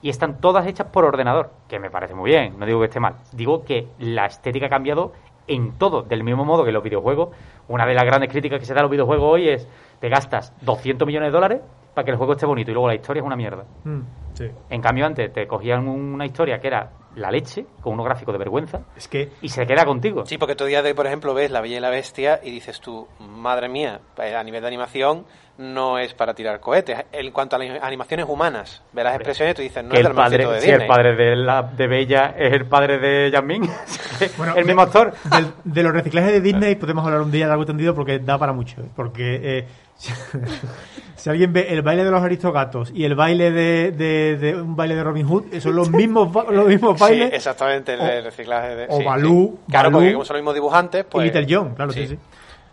y están todas hechas por ordenador, que me parece muy bien, no digo que esté mal. Digo que la estética ha cambiado en todo, del mismo modo que los videojuegos. Una de las grandes críticas que se da a los videojuegos hoy es te gastas 200 millones de dólares para que el juego esté bonito y luego la historia es una mierda. Mm, sí. En cambio antes te cogían una historia que era la leche, con unos gráficos de vergüenza, Es que y se queda contigo. Sí, porque tú día de hoy, por ejemplo, ves La Bella y la Bestia y dices tú, madre mía, eh, a nivel de animación no es para tirar cohetes. En cuanto a las animaciones humanas, ves las expresiones y tú dices, no es el del padre, de si Disney. el padre de, la, de Bella es el padre de Jasmine, Bueno, el mismo actor. del- de los reciclajes de Disney podemos hablar un día de algo tendido porque da para mucho. ¿eh? Porque eh, si, si alguien ve el baile de los aristogatos y el baile de, de- de un baile de Robin Hood, son los mismos, los mismos Sí, bailes. exactamente, el O- de reciclaje de... o sí, Balú, sí. Claro, Balú porque como son los mismos dibujantes, pues... y Little John, claro, sí, sí.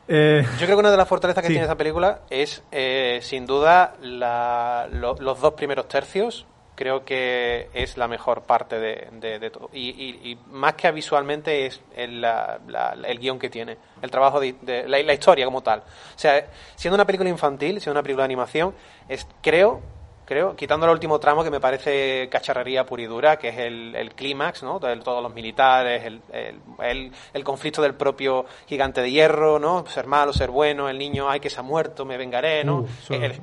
Eh, Yo creo que una de las fortalezas que Sí. tiene esta película es, eh, sin duda, la- lo- los dos primeros tercios. Creo que es la mejor parte de, de- de todo. Y, y- y más que visualmente es el, la- la- el guion que tiene, el trabajo de, de- la, la historia como tal. O sea, siendo una película infantil, siendo una película de animación, es, creo, creo, quitando el último tramo que me parece cacharrería pura y dura, que es el, el clímax, ¿no? De todos los militares, el, el, el- conflicto del propio gigante de hierro, ¿no? Ser malo, ser bueno, el niño, ay, que se ha muerto, me vengaré, ¿no? Uh,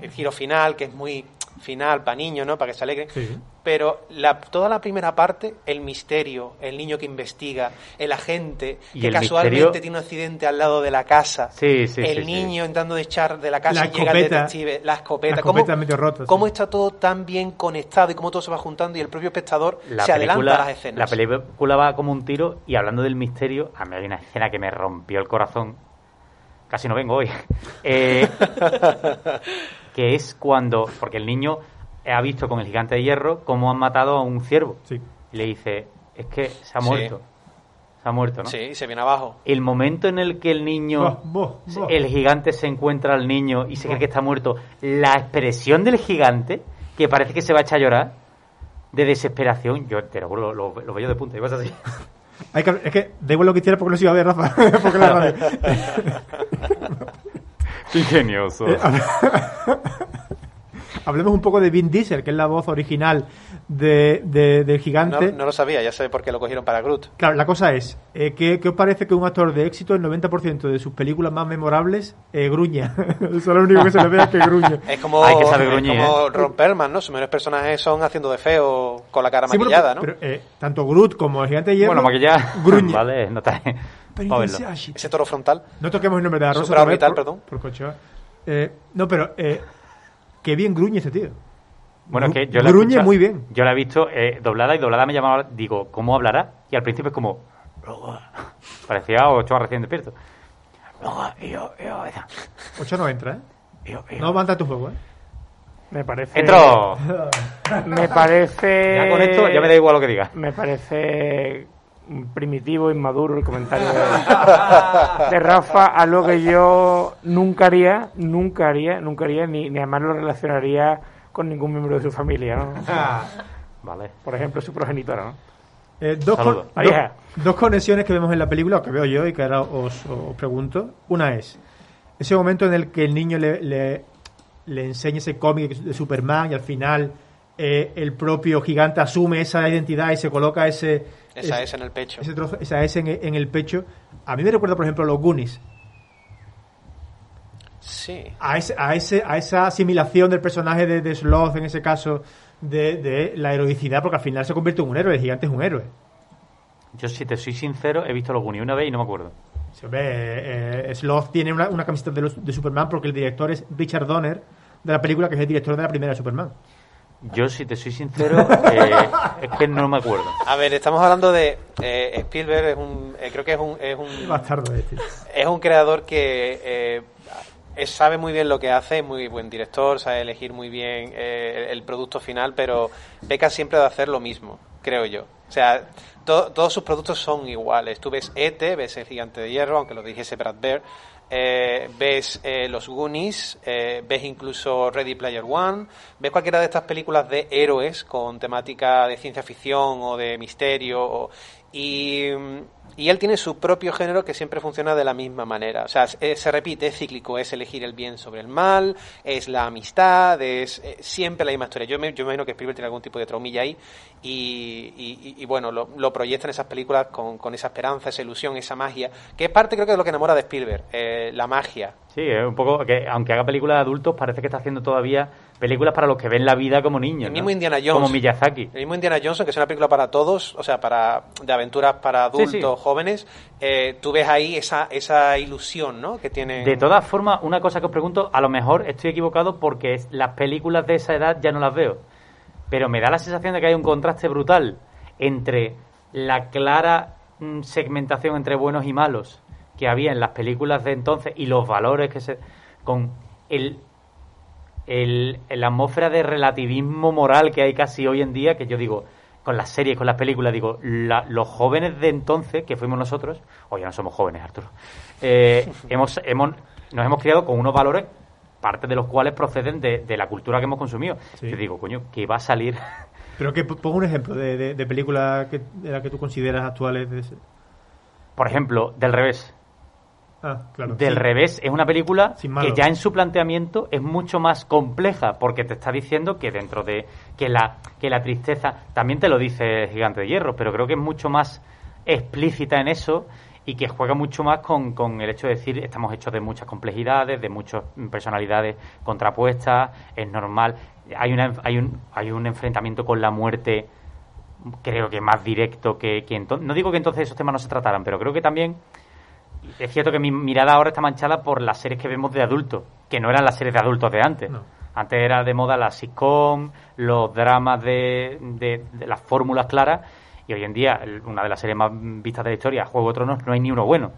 el giro final, que es muy final para niños, ¿no? Para que se alegren. Sí. Pero la, toda la primera parte, el misterio, el niño que investiga, el agente que el casualmente misterio- tiene un accidente al lado de la casa, Sí, sí, el niño intentando echar de la casa La y llega el escopeta. detective, la escopeta, La ¿Cómo- escopeta medio rota, cómo está todo tan bien conectado y cómo todo se va juntando y el propio espectador la se adelanta a las escenas. La película va como un tiro y hablando del misterio, a mí hay una escena que me rompió el corazón. Casi no vengo hoy. Eh, que es cuando, porque el niño ha visto con el gigante de hierro cómo han matado a un ciervo. Sí. Y le dice, es que se ha Sí. muerto. Se ha muerto, ¿no? Sí, se viene abajo. El momento en el que el niño, el gigante se encuentra al niño y se cree que está muerto, la expresión del gigante, que parece que se va a echar a llorar, de desesperación, yo te lo juro, lo, lo veo de punta y vas así. Hay que- es que da igual lo que hiciera porque no se iba a ver, Rafa. porque la radio. Ingenioso. Eh, Hablemos un poco de Vin Diesel, que es la voz original de, de- del No, gigante. no lo sabía, ya sé por qué lo cogieron para Groot. Claro, la cosa es, eh, ¿qué, qué os parece que un actor de éxito, el 90% de sus películas más memorables, eh, gruña? Eso es lo único que se le ve es que gruñe. Es como, Hay que saber es gruñir, como ¿eh? Ron Perlman, ¿no? Sus mejores personajes son haciendo de feo con la cara Sí, maquillada, ¿no? pero, eh, tanto Groot como el gigante de hierro Bueno, maquillar. gruñe. Vale, no está. Pero shit. Ese toro frontal. No toquemos el nombre de la rosa. Supraorbital, perdón. por Cochoa. Eh, no, pero eh, qué bien gruñe ese tío. Bueno, es que yo la he gruñe muy bien. Yo la he visto eh, doblada y doblada me llamaba, digo, ¿cómo hablará? Y al principio es como, parecía Ochoa recién despierto. Y yo, y yo, esa. Ocho no entra, ¿eh? No aguanta tu juego, ¿eh? Me parece. ¡Entro! Me parece. Ya con esto ya me da igual lo que diga. Me parece primitivo, inmaduro el comentario de, de Rafa, algo que yo nunca haría, nunca haría, nunca haría, ni, ni además lo relacionaría con ningún miembro de su familia, ¿no? Vale. Por ejemplo, su progenitora, ¿no? Eh, con- dos, dos conexiones que vemos en la película, o que veo yo y que ahora os, os pregunto. Una es ese momento en el que el niño le, le, le enseña ese cómic de Superman y al final eh, el propio gigante asume esa identidad y se coloca ese, Esa es en el pecho. ese trozo- esa S en, en el pecho. A mí me recuerda, por ejemplo, a los Goonies. Sí. a, ese, a, ese, a esa asimilación del personaje de, de Sloth, en ese caso, de, de la heroicidad, porque al final se convierte en un héroe, el gigante es un héroe. Yo, si te soy sincero, he visto los Goonies una vez y no me acuerdo. Se ve, eh, Sloth tiene una, una camiseta de, los- de Superman porque el director es Richard Donner de la película, que es el director de la primera Superman. Yo, si te soy sincero, eh, es que no me acuerdo. A ver, estamos hablando de eh, Spielberg, es un, eh, creo que es un, es un, Bastardo este. es un creador que eh, es- sabe muy bien lo que hace, es muy buen director, sabe elegir muy bien eh, el producto final, pero peca siempre de hacer lo mismo, creo yo. O sea, to- todos sus productos son iguales. Tú ves E.T., ves El Gigante de Hierro, aunque lo dijese Brad Bird, eh, ves eh, Los Goonies, eh, ves incluso Ready Player One, ves cualquiera de estas películas de héroes con temática de ciencia ficción o de misterio o- y, y él tiene su propio género que siempre funciona de la misma manera. O sea, se, se repite, es cíclico, es elegir el bien sobre el mal, es la amistad, es eh, siempre la misma historia. Yo me, yo me imagino que Spielberg tiene algún tipo de traumilla ahí y, y- y, bueno, lo, lo proyecta en esas películas con, con esa esperanza, esa ilusión, esa magia, que es parte creo que de lo que enamora de Spielberg, eh, la magia. Sí, es un poco que, aunque haga películas de adultos, parece que está haciendo todavía películas para los que ven la vida como niños. El ¿no? mismo Indiana Jones. Como Miyazaki. El mismo Indiana Jones, que es una película para todos, o sea, para de aventuras para Sí, adultos, sí. Jóvenes, eh, tú ves ahí esa, esa ilusión, ¿no? Que tiene... De todas formas, una cosa que os pregunto, a lo mejor estoy equivocado porque las películas de esa edad ya no las veo. Pero me da la sensación de que hay un contraste brutal entre la clara mm, segmentación entre buenos y malos que había en las películas de entonces y los valores que se. con el. el la atmósfera de relativismo moral que hay casi hoy en día, que yo digo, con las series, con las películas, digo, la- los jóvenes de entonces, que fuimos nosotros, o ya no somos jóvenes, Arturo, eh, hemos, hemos, nos hemos criado con unos valores, parte de los cuales proceden de, de la cultura que hemos consumido. Sí. Yo digo, coño, que va a salir. Pero que pongo un ejemplo de, de, de película que, de la que tú consideras actuales. De ese- Por ejemplo, Del Revés. Ah, claro. Del sí. Revés es una película que ya en su planteamiento es mucho más compleja porque te está diciendo que dentro de que la que la tristeza también te lo dice Gigante de Hierro, pero creo que es mucho más explícita en eso y que juega mucho más con, con el hecho de decir estamos hechos de muchas complejidades, de muchas personalidades contrapuestas, es normal, hay una hay un hay un enfrentamiento con la muerte creo que más directo que, que entonces. No digo que entonces esos temas no se trataran, pero creo que también es cierto que mi mirada ahora está manchada por las series que vemos de adultos, que no eran las series de adultos de antes. No. Antes era de moda la sitcom, los dramas de, de- de las fórmulas claras, y hoy en día una de las series más vistas de la historia, Juego de Tronos, no hay ni uno bueno.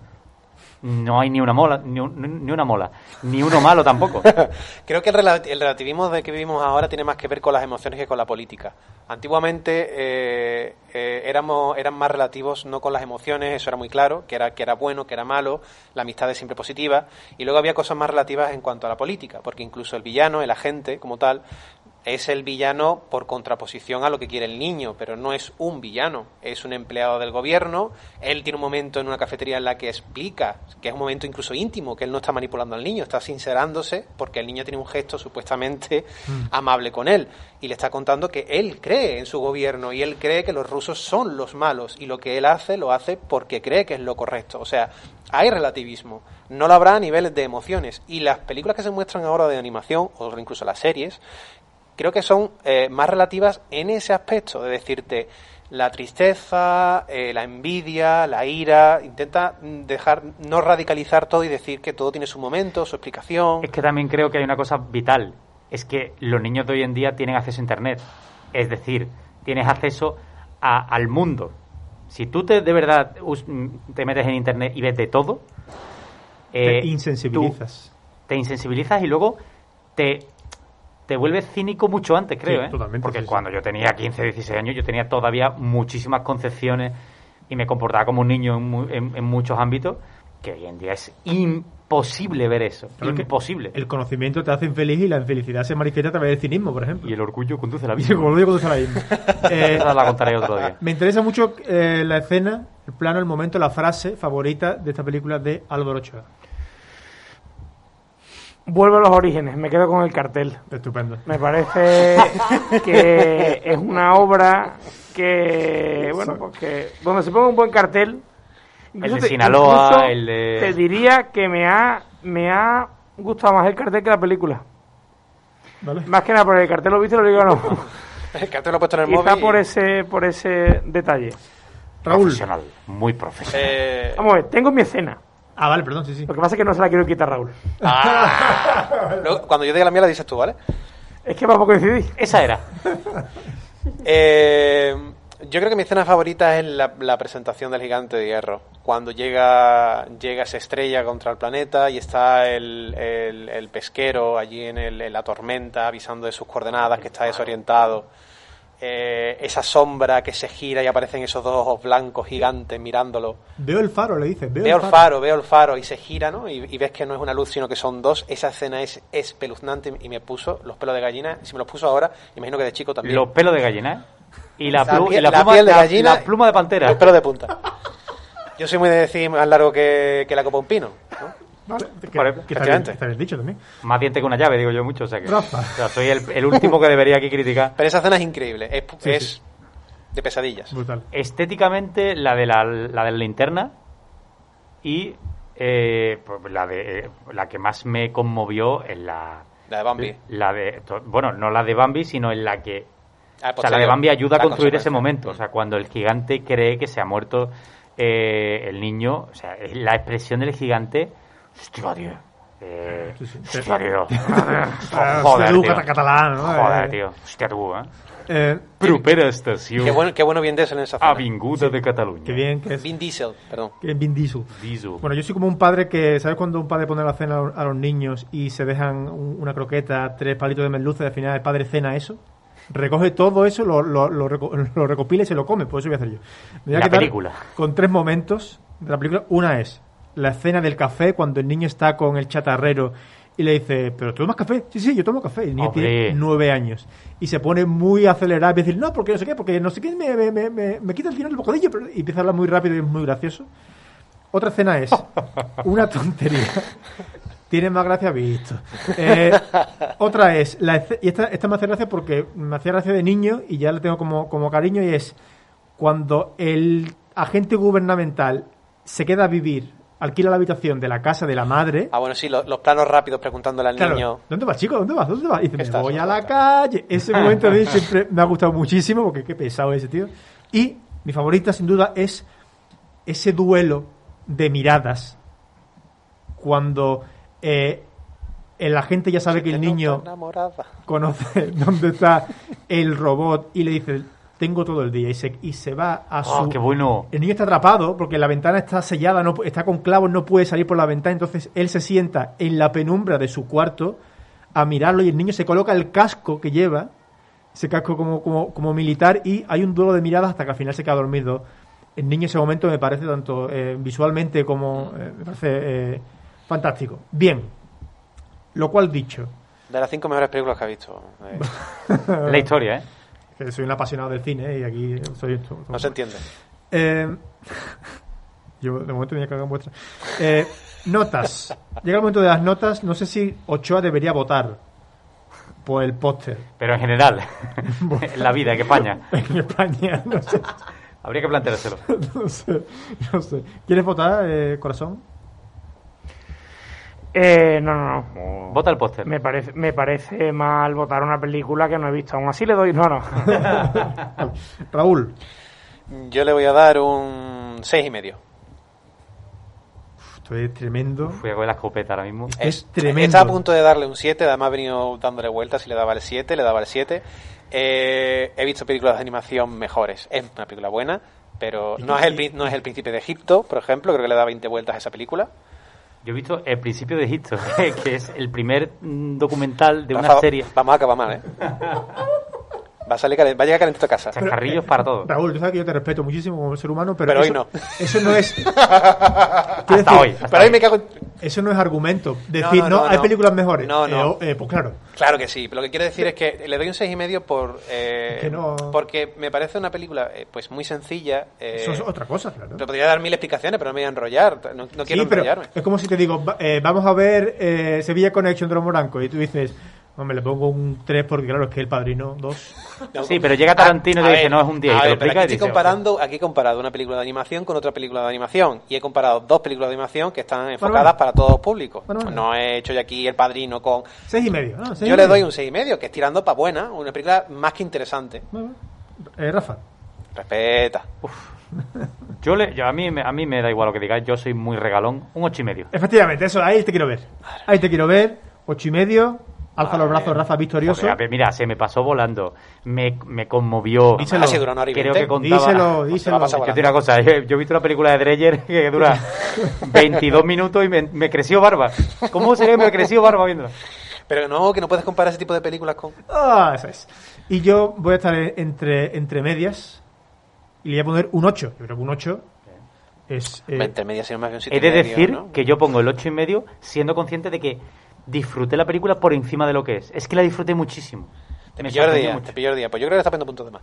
No hay ni una mola, ni, un- ni una mola, ni uno malo tampoco. Creo que el, rela- el relativismo de que vivimos ahora tiene más que ver con las emociones que con la política. Antiguamente eh, eh, éramos, eran más relativos no con las emociones, eso era muy claro, que era, que era bueno, que era malo, la amistad es siempre positiva, y luego había cosas más relativas en cuanto a la política, porque incluso el villano, el agente como tal, es el villano por contraposición a lo que quiere el niño, pero no es un villano, es un empleado del gobierno, él tiene un momento en una cafetería en la que explica, que es un momento incluso íntimo, que él no está manipulando al niño, está sincerándose porque el niño tiene un gesto supuestamente amable con él. Y le está contando que él cree en su gobierno y él cree que los rusos son los malos y lo que él hace lo hace porque cree que es lo correcto, o sea, hay relativismo, no lo habrá a niveles de emociones. Y las películas que se muestran ahora de animación o incluso las series creo que son eh, más relativas en ese aspecto, de decirte la tristeza, eh, la envidia, la ira, intenta dejar, no radicalizar todo y decir que todo tiene su momento, su explicación. Es que también creo que hay una cosa vital, es que los niños de hoy en día tienen acceso a Internet, es decir, tienes acceso a- al mundo. Si tú te, de verdad te metes en Internet y ves de todo, Te eh, insensibilizas. te insensibilizas y luego te, te vuelves cínico mucho antes, creo. Sí, ¿eh? totalmente, Porque sí, sí. cuando yo tenía 15, 16 años, yo tenía todavía muchísimas concepciones y me comportaba como un niño en, mu- en- en muchos ámbitos, que hoy en día es imposible ver eso. Claro imposible. El conocimiento te hace infeliz y la infelicidad se manifiesta a través del cinismo, por ejemplo. Y el orgullo conduce a la Y vida. como lo digo cuando está ahí. Eh, Esa la contaré otro día. me interesa mucho eh, la escena, el plano, el momento, la frase favorita de esta película de Álvaro Ochoa. Vuelvo a los orígenes, me quedo con el cartel. Estupendo. Me parece que es una obra que, bueno, pues que donde se ponga un buen cartel. incluso de te- Sinaloa, el de- Te diría que me ha, me ha gustado más el cartel que la película. ¿Vale? Más que nada por el cartel lo viste, lo digo no. El cartel lo he puesto en el Quizá móvil. por ese, por ese detalle. Raúl. Profesional, muy profesional. Eh, Vamos a ver, tengo mi escena. Ah, vale, perdón, sí, sí. Lo que pasa es que no se la quiero quitar, Raúl. ah, luego, cuando yo diga la mía la dices tú, ¿vale? Es que vamos a coincidir. Esa era. Eh, yo creo que mi escena favorita es la, la presentación del gigante de hierro. Cuando llega, llega esa estrella contra el planeta y está el, el- el pesquero allí en, el- en la tormenta avisando de sus coordenadas, que está desorientado. Eh, esa sombra que se gira y aparecen esos dos ojos blancos gigantes mirándolo. Veo el faro, le dices. Veo, Veo el faro, veo el faro y se gira, ¿no? Y, y ves que no es una luz, sino que son dos. Esa escena es espeluznante y me puso los pelos de gallina. Si me los puso ahora, imagino que de chico también. Los pelos de gallina, ¿eh? Y la, La plu- piel- y la la pluma, piel de gallina la pluma de pantera. Los pelos de punta. Yo soy muy de decir más largo que, que la copa de un pino. ¿no? Vale, que, Vale, que está, bien, efectivamente. está bien dicho también. Más diente que una llave, digo yo mucho. O sea que Rafa. o sea, soy el, el último que debería aquí criticar. Pero esa escena es increíble. Es, Sí, es sí. de pesadillas. Brutal. Estéticamente, la de la, la de la linterna y eh, pues, la de la que más me conmovió es la, La de Bambi. la de bueno no la de Bambi sino en la que Ah, o sea, la de. Bambi ayuda a La construir ese momento o sea cuando el gigante cree que se ha muerto eh, el niño o sea es la expresión del gigante hostia tío eh, Sí, sí. hostia tío Ah, joder tío hasta catalán, ¿no? joder Eh, tío hostia tú eh Eh, propera estació Qué bueno, qué bueno bien Diesel en esa escena. avinguda de Cataluña qué bien que es. Vin Diesel, perdón. Que es Vin Diesel. Diesel. Bueno, yo soy como un padre que, ¿sabes cuando un padre pone la cena a los- niños y se dejan un- una croqueta, tres palitos de merluza y al final el padre cena eso? Recoge todo eso, lo, lo, lo reco- lo recopila y se lo come, pues eso voy a hacer yo. Me voy a La película. Con tres momentos de la película. Una es la escena del café cuando el niño está con el chatarrero y le dice, ¿pero tú tomas café? Sí, sí, yo tomo café. El niño Hombre. tiene nueve años. Y se pone muy acelerado y dice, no, porque no sé qué, porque no sé qué, me, me, me, me, me quita el final del bocadillo. pero-". Y empieza a hablar muy rápido y es muy gracioso. Otra escena es una tontería. Tiene más gracia visto. Eh, otra es, la y esta, esta me hace gracia porque me hacía gracia de niño y ya la tengo como, como cariño y es cuando el agente gubernamental se queda a vivir, alquila la habitación de la casa de la madre. Ah, bueno, sí, lo- los, planos rápidos preguntándole al Claro, niño. ¿dónde vas, chico? ¿Dónde vas? ¿Dónde vas? Y dice, me voy a la calle. Ese momento mí siempre me ha gustado muchísimo porque qué pesado ese tío. Y mi favorita, sin duda, es ese duelo de miradas cuando eh, el agente ya sabe que el niño conoce dónde está el robot y le dice, tengo todo el día. Y se, y se va a su... Oh, qué bueno. El niño está atrapado porque la ventana está sellada, no, está con clavos, no puede salir por la ventana. Entonces él se sienta en la penumbra de su cuarto a mirarlo y el niño se coloca el casco que lleva, ese casco como, como, como militar, y hay un duelo de miradas hasta que al final se queda dormido. El niño en ese momento me parece tanto eh, visualmente como eh, me parece eh, fantástico. Bien, lo cual dicho, De las cinco mejores películas que ha visto. eh, La historia, ¿eh? Que soy un apasionado del cine y aquí soy... no se entiende. Eh, yo de momento me voy a cagar en vuestra. Eh, notas. Llega el momento de las notas. No sé si Ochoa debería votar por el póster Pero en general, en la vida, en España. en España. No sé, Habría que planteárselo. no sé, no sé. ¿Quieres votar, eh, corazón? Eh, no, no, no. Vota el póster. Me parece, me parece mal votar una película que no he visto. Aún así le doy. No, no. Raúl. Yo le voy a dar un seis y medio. Esto es tremendo. Fui a coger la escopeta ahora mismo. Es tremendo. Está a punto de darle un 7, además he venido dándole vueltas y le daba el 7, le daba el 7. Eh, he visto películas de animación mejores. Es una película buena, pero no es, el, no es el Príncipe de Egipto, por ejemplo, creo que le da 20 vueltas a esa película. Yo he visto El Principio de Egipto, que es el primer documental de una serie. Vamos a acabar mal, ¿eh? Va a, salir va a llegar calentito a casa. Chascarrillos para todo. Raúl, tú sabes que yo te respeto muchísimo como ser humano, pero, Pero hoy no. eso no es. Hasta decir, hoy. hasta Pero hoy. me cago en... Eso no es argumento. Decir, no, no, no, hay no. películas mejores. No, no. Eh, eh, pues claro. Claro que sí, pero lo que quiero decir es que le doy un seis y medio por eh, Que no- porque me parece una película eh, pues muy sencilla. eh, Eso es otra cosa, claro. Pero podría dar mil explicaciones, pero no me voy a enrollar. No, no quiero sí, pero enrollarme. es como si te digo, va- eh, vamos a ver eh, Sevilla Connection de los Moranco y tú dices, hombre, le pongo un 3 porque claro, es que el padrino 2. No, Sí, pero llega Tarantino y a te dice, ver, no, es un 10, y a te lo ver, pero explica y aquí estoy comparando, aquí he comparado una película de animación con otra película de animación. Y he comparado dos películas de animación que están enfocadas bueno. para todos los públicos. Bueno, bueno. No he hecho yo aquí el padrino con. 6 y medio. ¿no? Seis Yo y le medio. doy un seis y medio, que es tirando para buena, una película más que interesante. Bueno, eh, Rafa. Respeta. Yo le, yo, a, mí, me- a mí me da igual lo que digáis, yo soy muy regalón. Un ocho y medio. Efectivamente, eso, ahí te quiero ver. Ahí te quiero ver. 8 y medio. Alza los brazos, Rafa, victorioso. Joder, a ver, mira, se me pasó volando. Me, me conmovió. Díselo. Ah, y Creo que contaba. Díselo, díselo. Yo te digo una cosa, yo yo he visto una película de Dreyer que dura 22 minutos y me, me creció barba. ¿Cómo sería que me creció barba viéndola? Pero no, que no puedes comparar ese tipo de películas con. Ah, eso es. Y yo voy a estar entre, entre medias y le voy a poner un 8. Yo creo que un 8 es... eh, Entre medias, sino más que un siete He de medio, decir ¿no? que yo pongo el ocho y medio siendo consciente de que disfruté la película por encima de lo que es. Es que la disfruté muchísimo. Te pilló el día, mucho. te pilló el día. Pues yo creo que está poniendo puntos de más.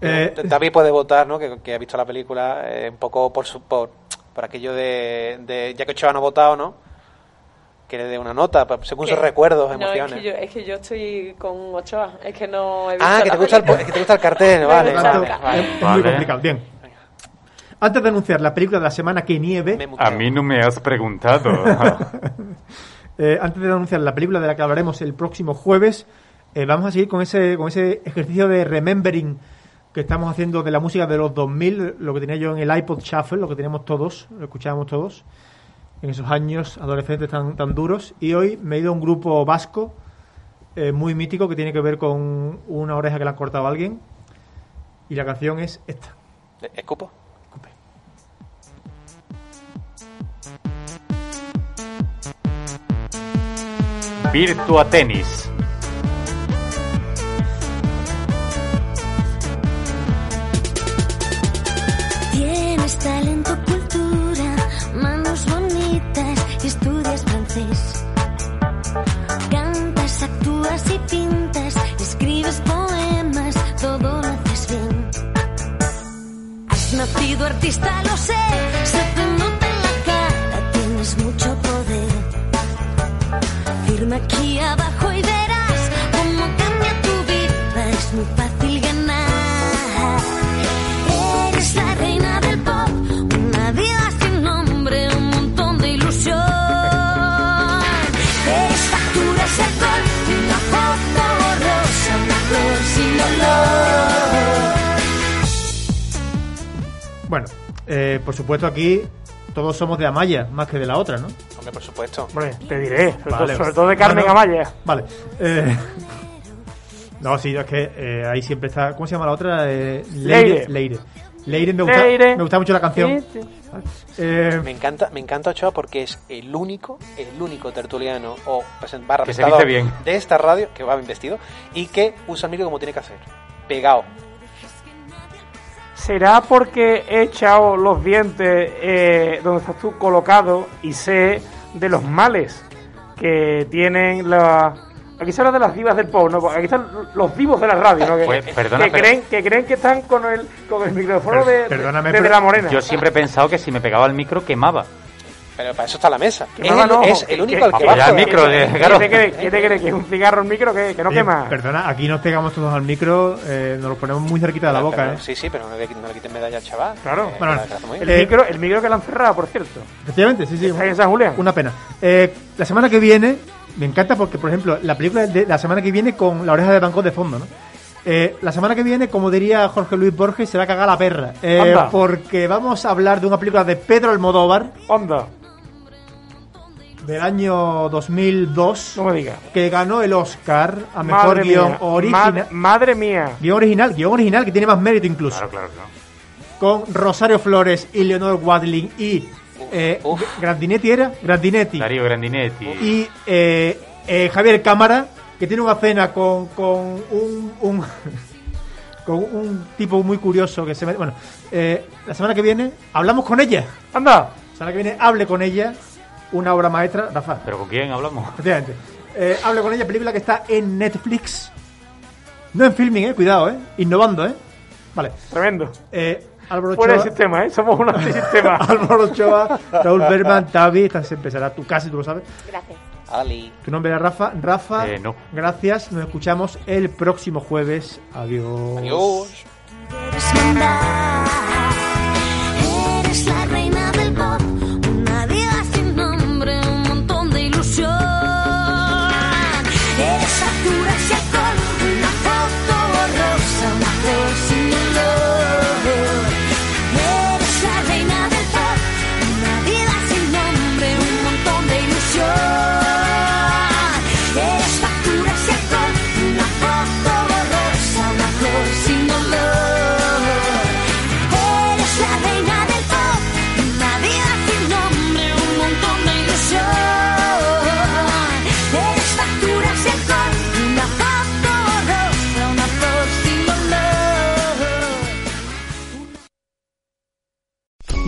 Eh, Eh, David puede votar, ¿no? Que, que ha visto la película eh, un poco por, su, por, por aquello de, de. Ya que Ochoa no ha votado, ¿no? Que le dé una nota, según sus Que- recuerdos, no, emociones. Es que, yo, es que yo estoy con Ochoa. Es que no he visto ah, que la te, gusta el, es que te gusta el cartel, vale. vale, cartel. vale. es, Vale. muy complicado. Bien. Antes de anunciar la película de la semana que nieve, he muteado. no me has preguntado. eh, antes de anunciar la película de la que hablaremos el próximo jueves, eh, vamos a seguir con ese, con ese ejercicio de remembering que estamos haciendo de la música de los 2000, lo que tenía yo en el iPod Shuffle, lo que teníamos todos, lo escuchábamos todos, en esos años adolescentes tan, tan duros. Y hoy me he ido a un grupo vasco eh, muy mítico que tiene que ver con una oreja que le han cortado a alguien. Y la canción es esta. ¿Escupo? Virtua Tennis. Tienes talento, cultura, manos bonitas estudias francés. Cantas, actúas y pintas, escribes poemas, todo haces bien. Has nacido artista, lo sé, Aquí abajo y verás cómo cambia tu vida, es muy fácil ganar. Eres la reina del pop, una diva sin nombre, un montón de ilusión. Eres facturas alcohol, una foto borrosa, una flor sin olor. Bueno, eh, por supuesto aquí todos somos de Amaya, más que de la otra, ¿no? Hombre, por supuesto. Hombre, te diré. Sobre, Vale. todo, sobre todo de Carmen No, no. Amaya. Vale. eh, No, sí, es que eh, ahí siempre está. ¿Cómo se llama la otra? Eh, Leire. Leire. Leire. Leire me gusta, Leire. me gusta mucho la canción. Sí, sí. Eh, Me encanta, me encanta Ochoa porque es el único, el único tertuliano o barra Que se presentador dice bien. de esta radio que va bien vestido y que usa el micro como tiene que hacer. Pegado. ¿Será porque he echado los dientes eh, donde estás tú colocado y sé de los males que tienen la... Aquí se habla de las divas del pop, ¿no? Aquí están los divos de la radio, ¿no? Que, Pues, perdona, que pero- creen, que creen que están con el, con el micrófono Per- de, de, de la morena. Yo siempre he pensado que si me pegaba el micro quemaba. Pero para eso está la mesa. Es no, el, no, es el único que- al que va. el micro de- ¿Qué claro. te crees? ¿Qué te crees? ¿Que es un cigarro el micro que, que no oye, quema? Perdona, aquí nos pegamos todos al micro, eh, nos lo ponemos muy cerquita de la boca, Pero- ¿eh? Sí, sí, pero no le, no le quiten medalla al chaval. Claro. Eh, Bueno, El. Eh, micro, el micro que la han cerrado, por cierto. Efectivamente, sí, sí. Está en San Julián. Una pena. Eh, la semana que viene, me encanta porque, por ejemplo, la película de la semana que viene con la oreja de Bangkok de fondo, ¿no? Eh, la semana que viene, como diría Jorge Luis Borges, se va a cagar la perra. Eh, Anda. porque vamos a hablar de una película de Pedro Almodóvar Onda, del año 2002 no me que ganó el Oscar a mejor Madre guion mía. original. Mad- madre mía. Guión original, guion original que tiene más mérito incluso. Claro, claro, claro. Con Rosario Flores y Leonor Wadling y eh. Grandinetti era, Grandinetti. Darío Grandinetti. y eh, eh, Javier Cámara, que tiene una cena con, con un, un- con un tipo muy curioso que se me... Bueno, eh, la semana que viene hablamos con ella. Anda. La semana que viene hable con ella, una obra maestra, Rafa. ¿Pero con quién hablamos? Efectivamente. Eh, hable con ella, película que está en Netflix. No en filming, eh, cuidado, eh. Innovando, eh. Vale. Tremendo. Eh, Álvaro Fuera del Ochoa, sistema, ¿eh? Somos un antisistema. Álvaro Ochoa, Raúl Berman, Tavi, esta siempre será tu casa, tú lo sabes. Gracias. Ali. Tu nombre era Rafa. Rafa, Eh, no. gracias. Nos escuchamos el próximo jueves. Adiós. Adiós.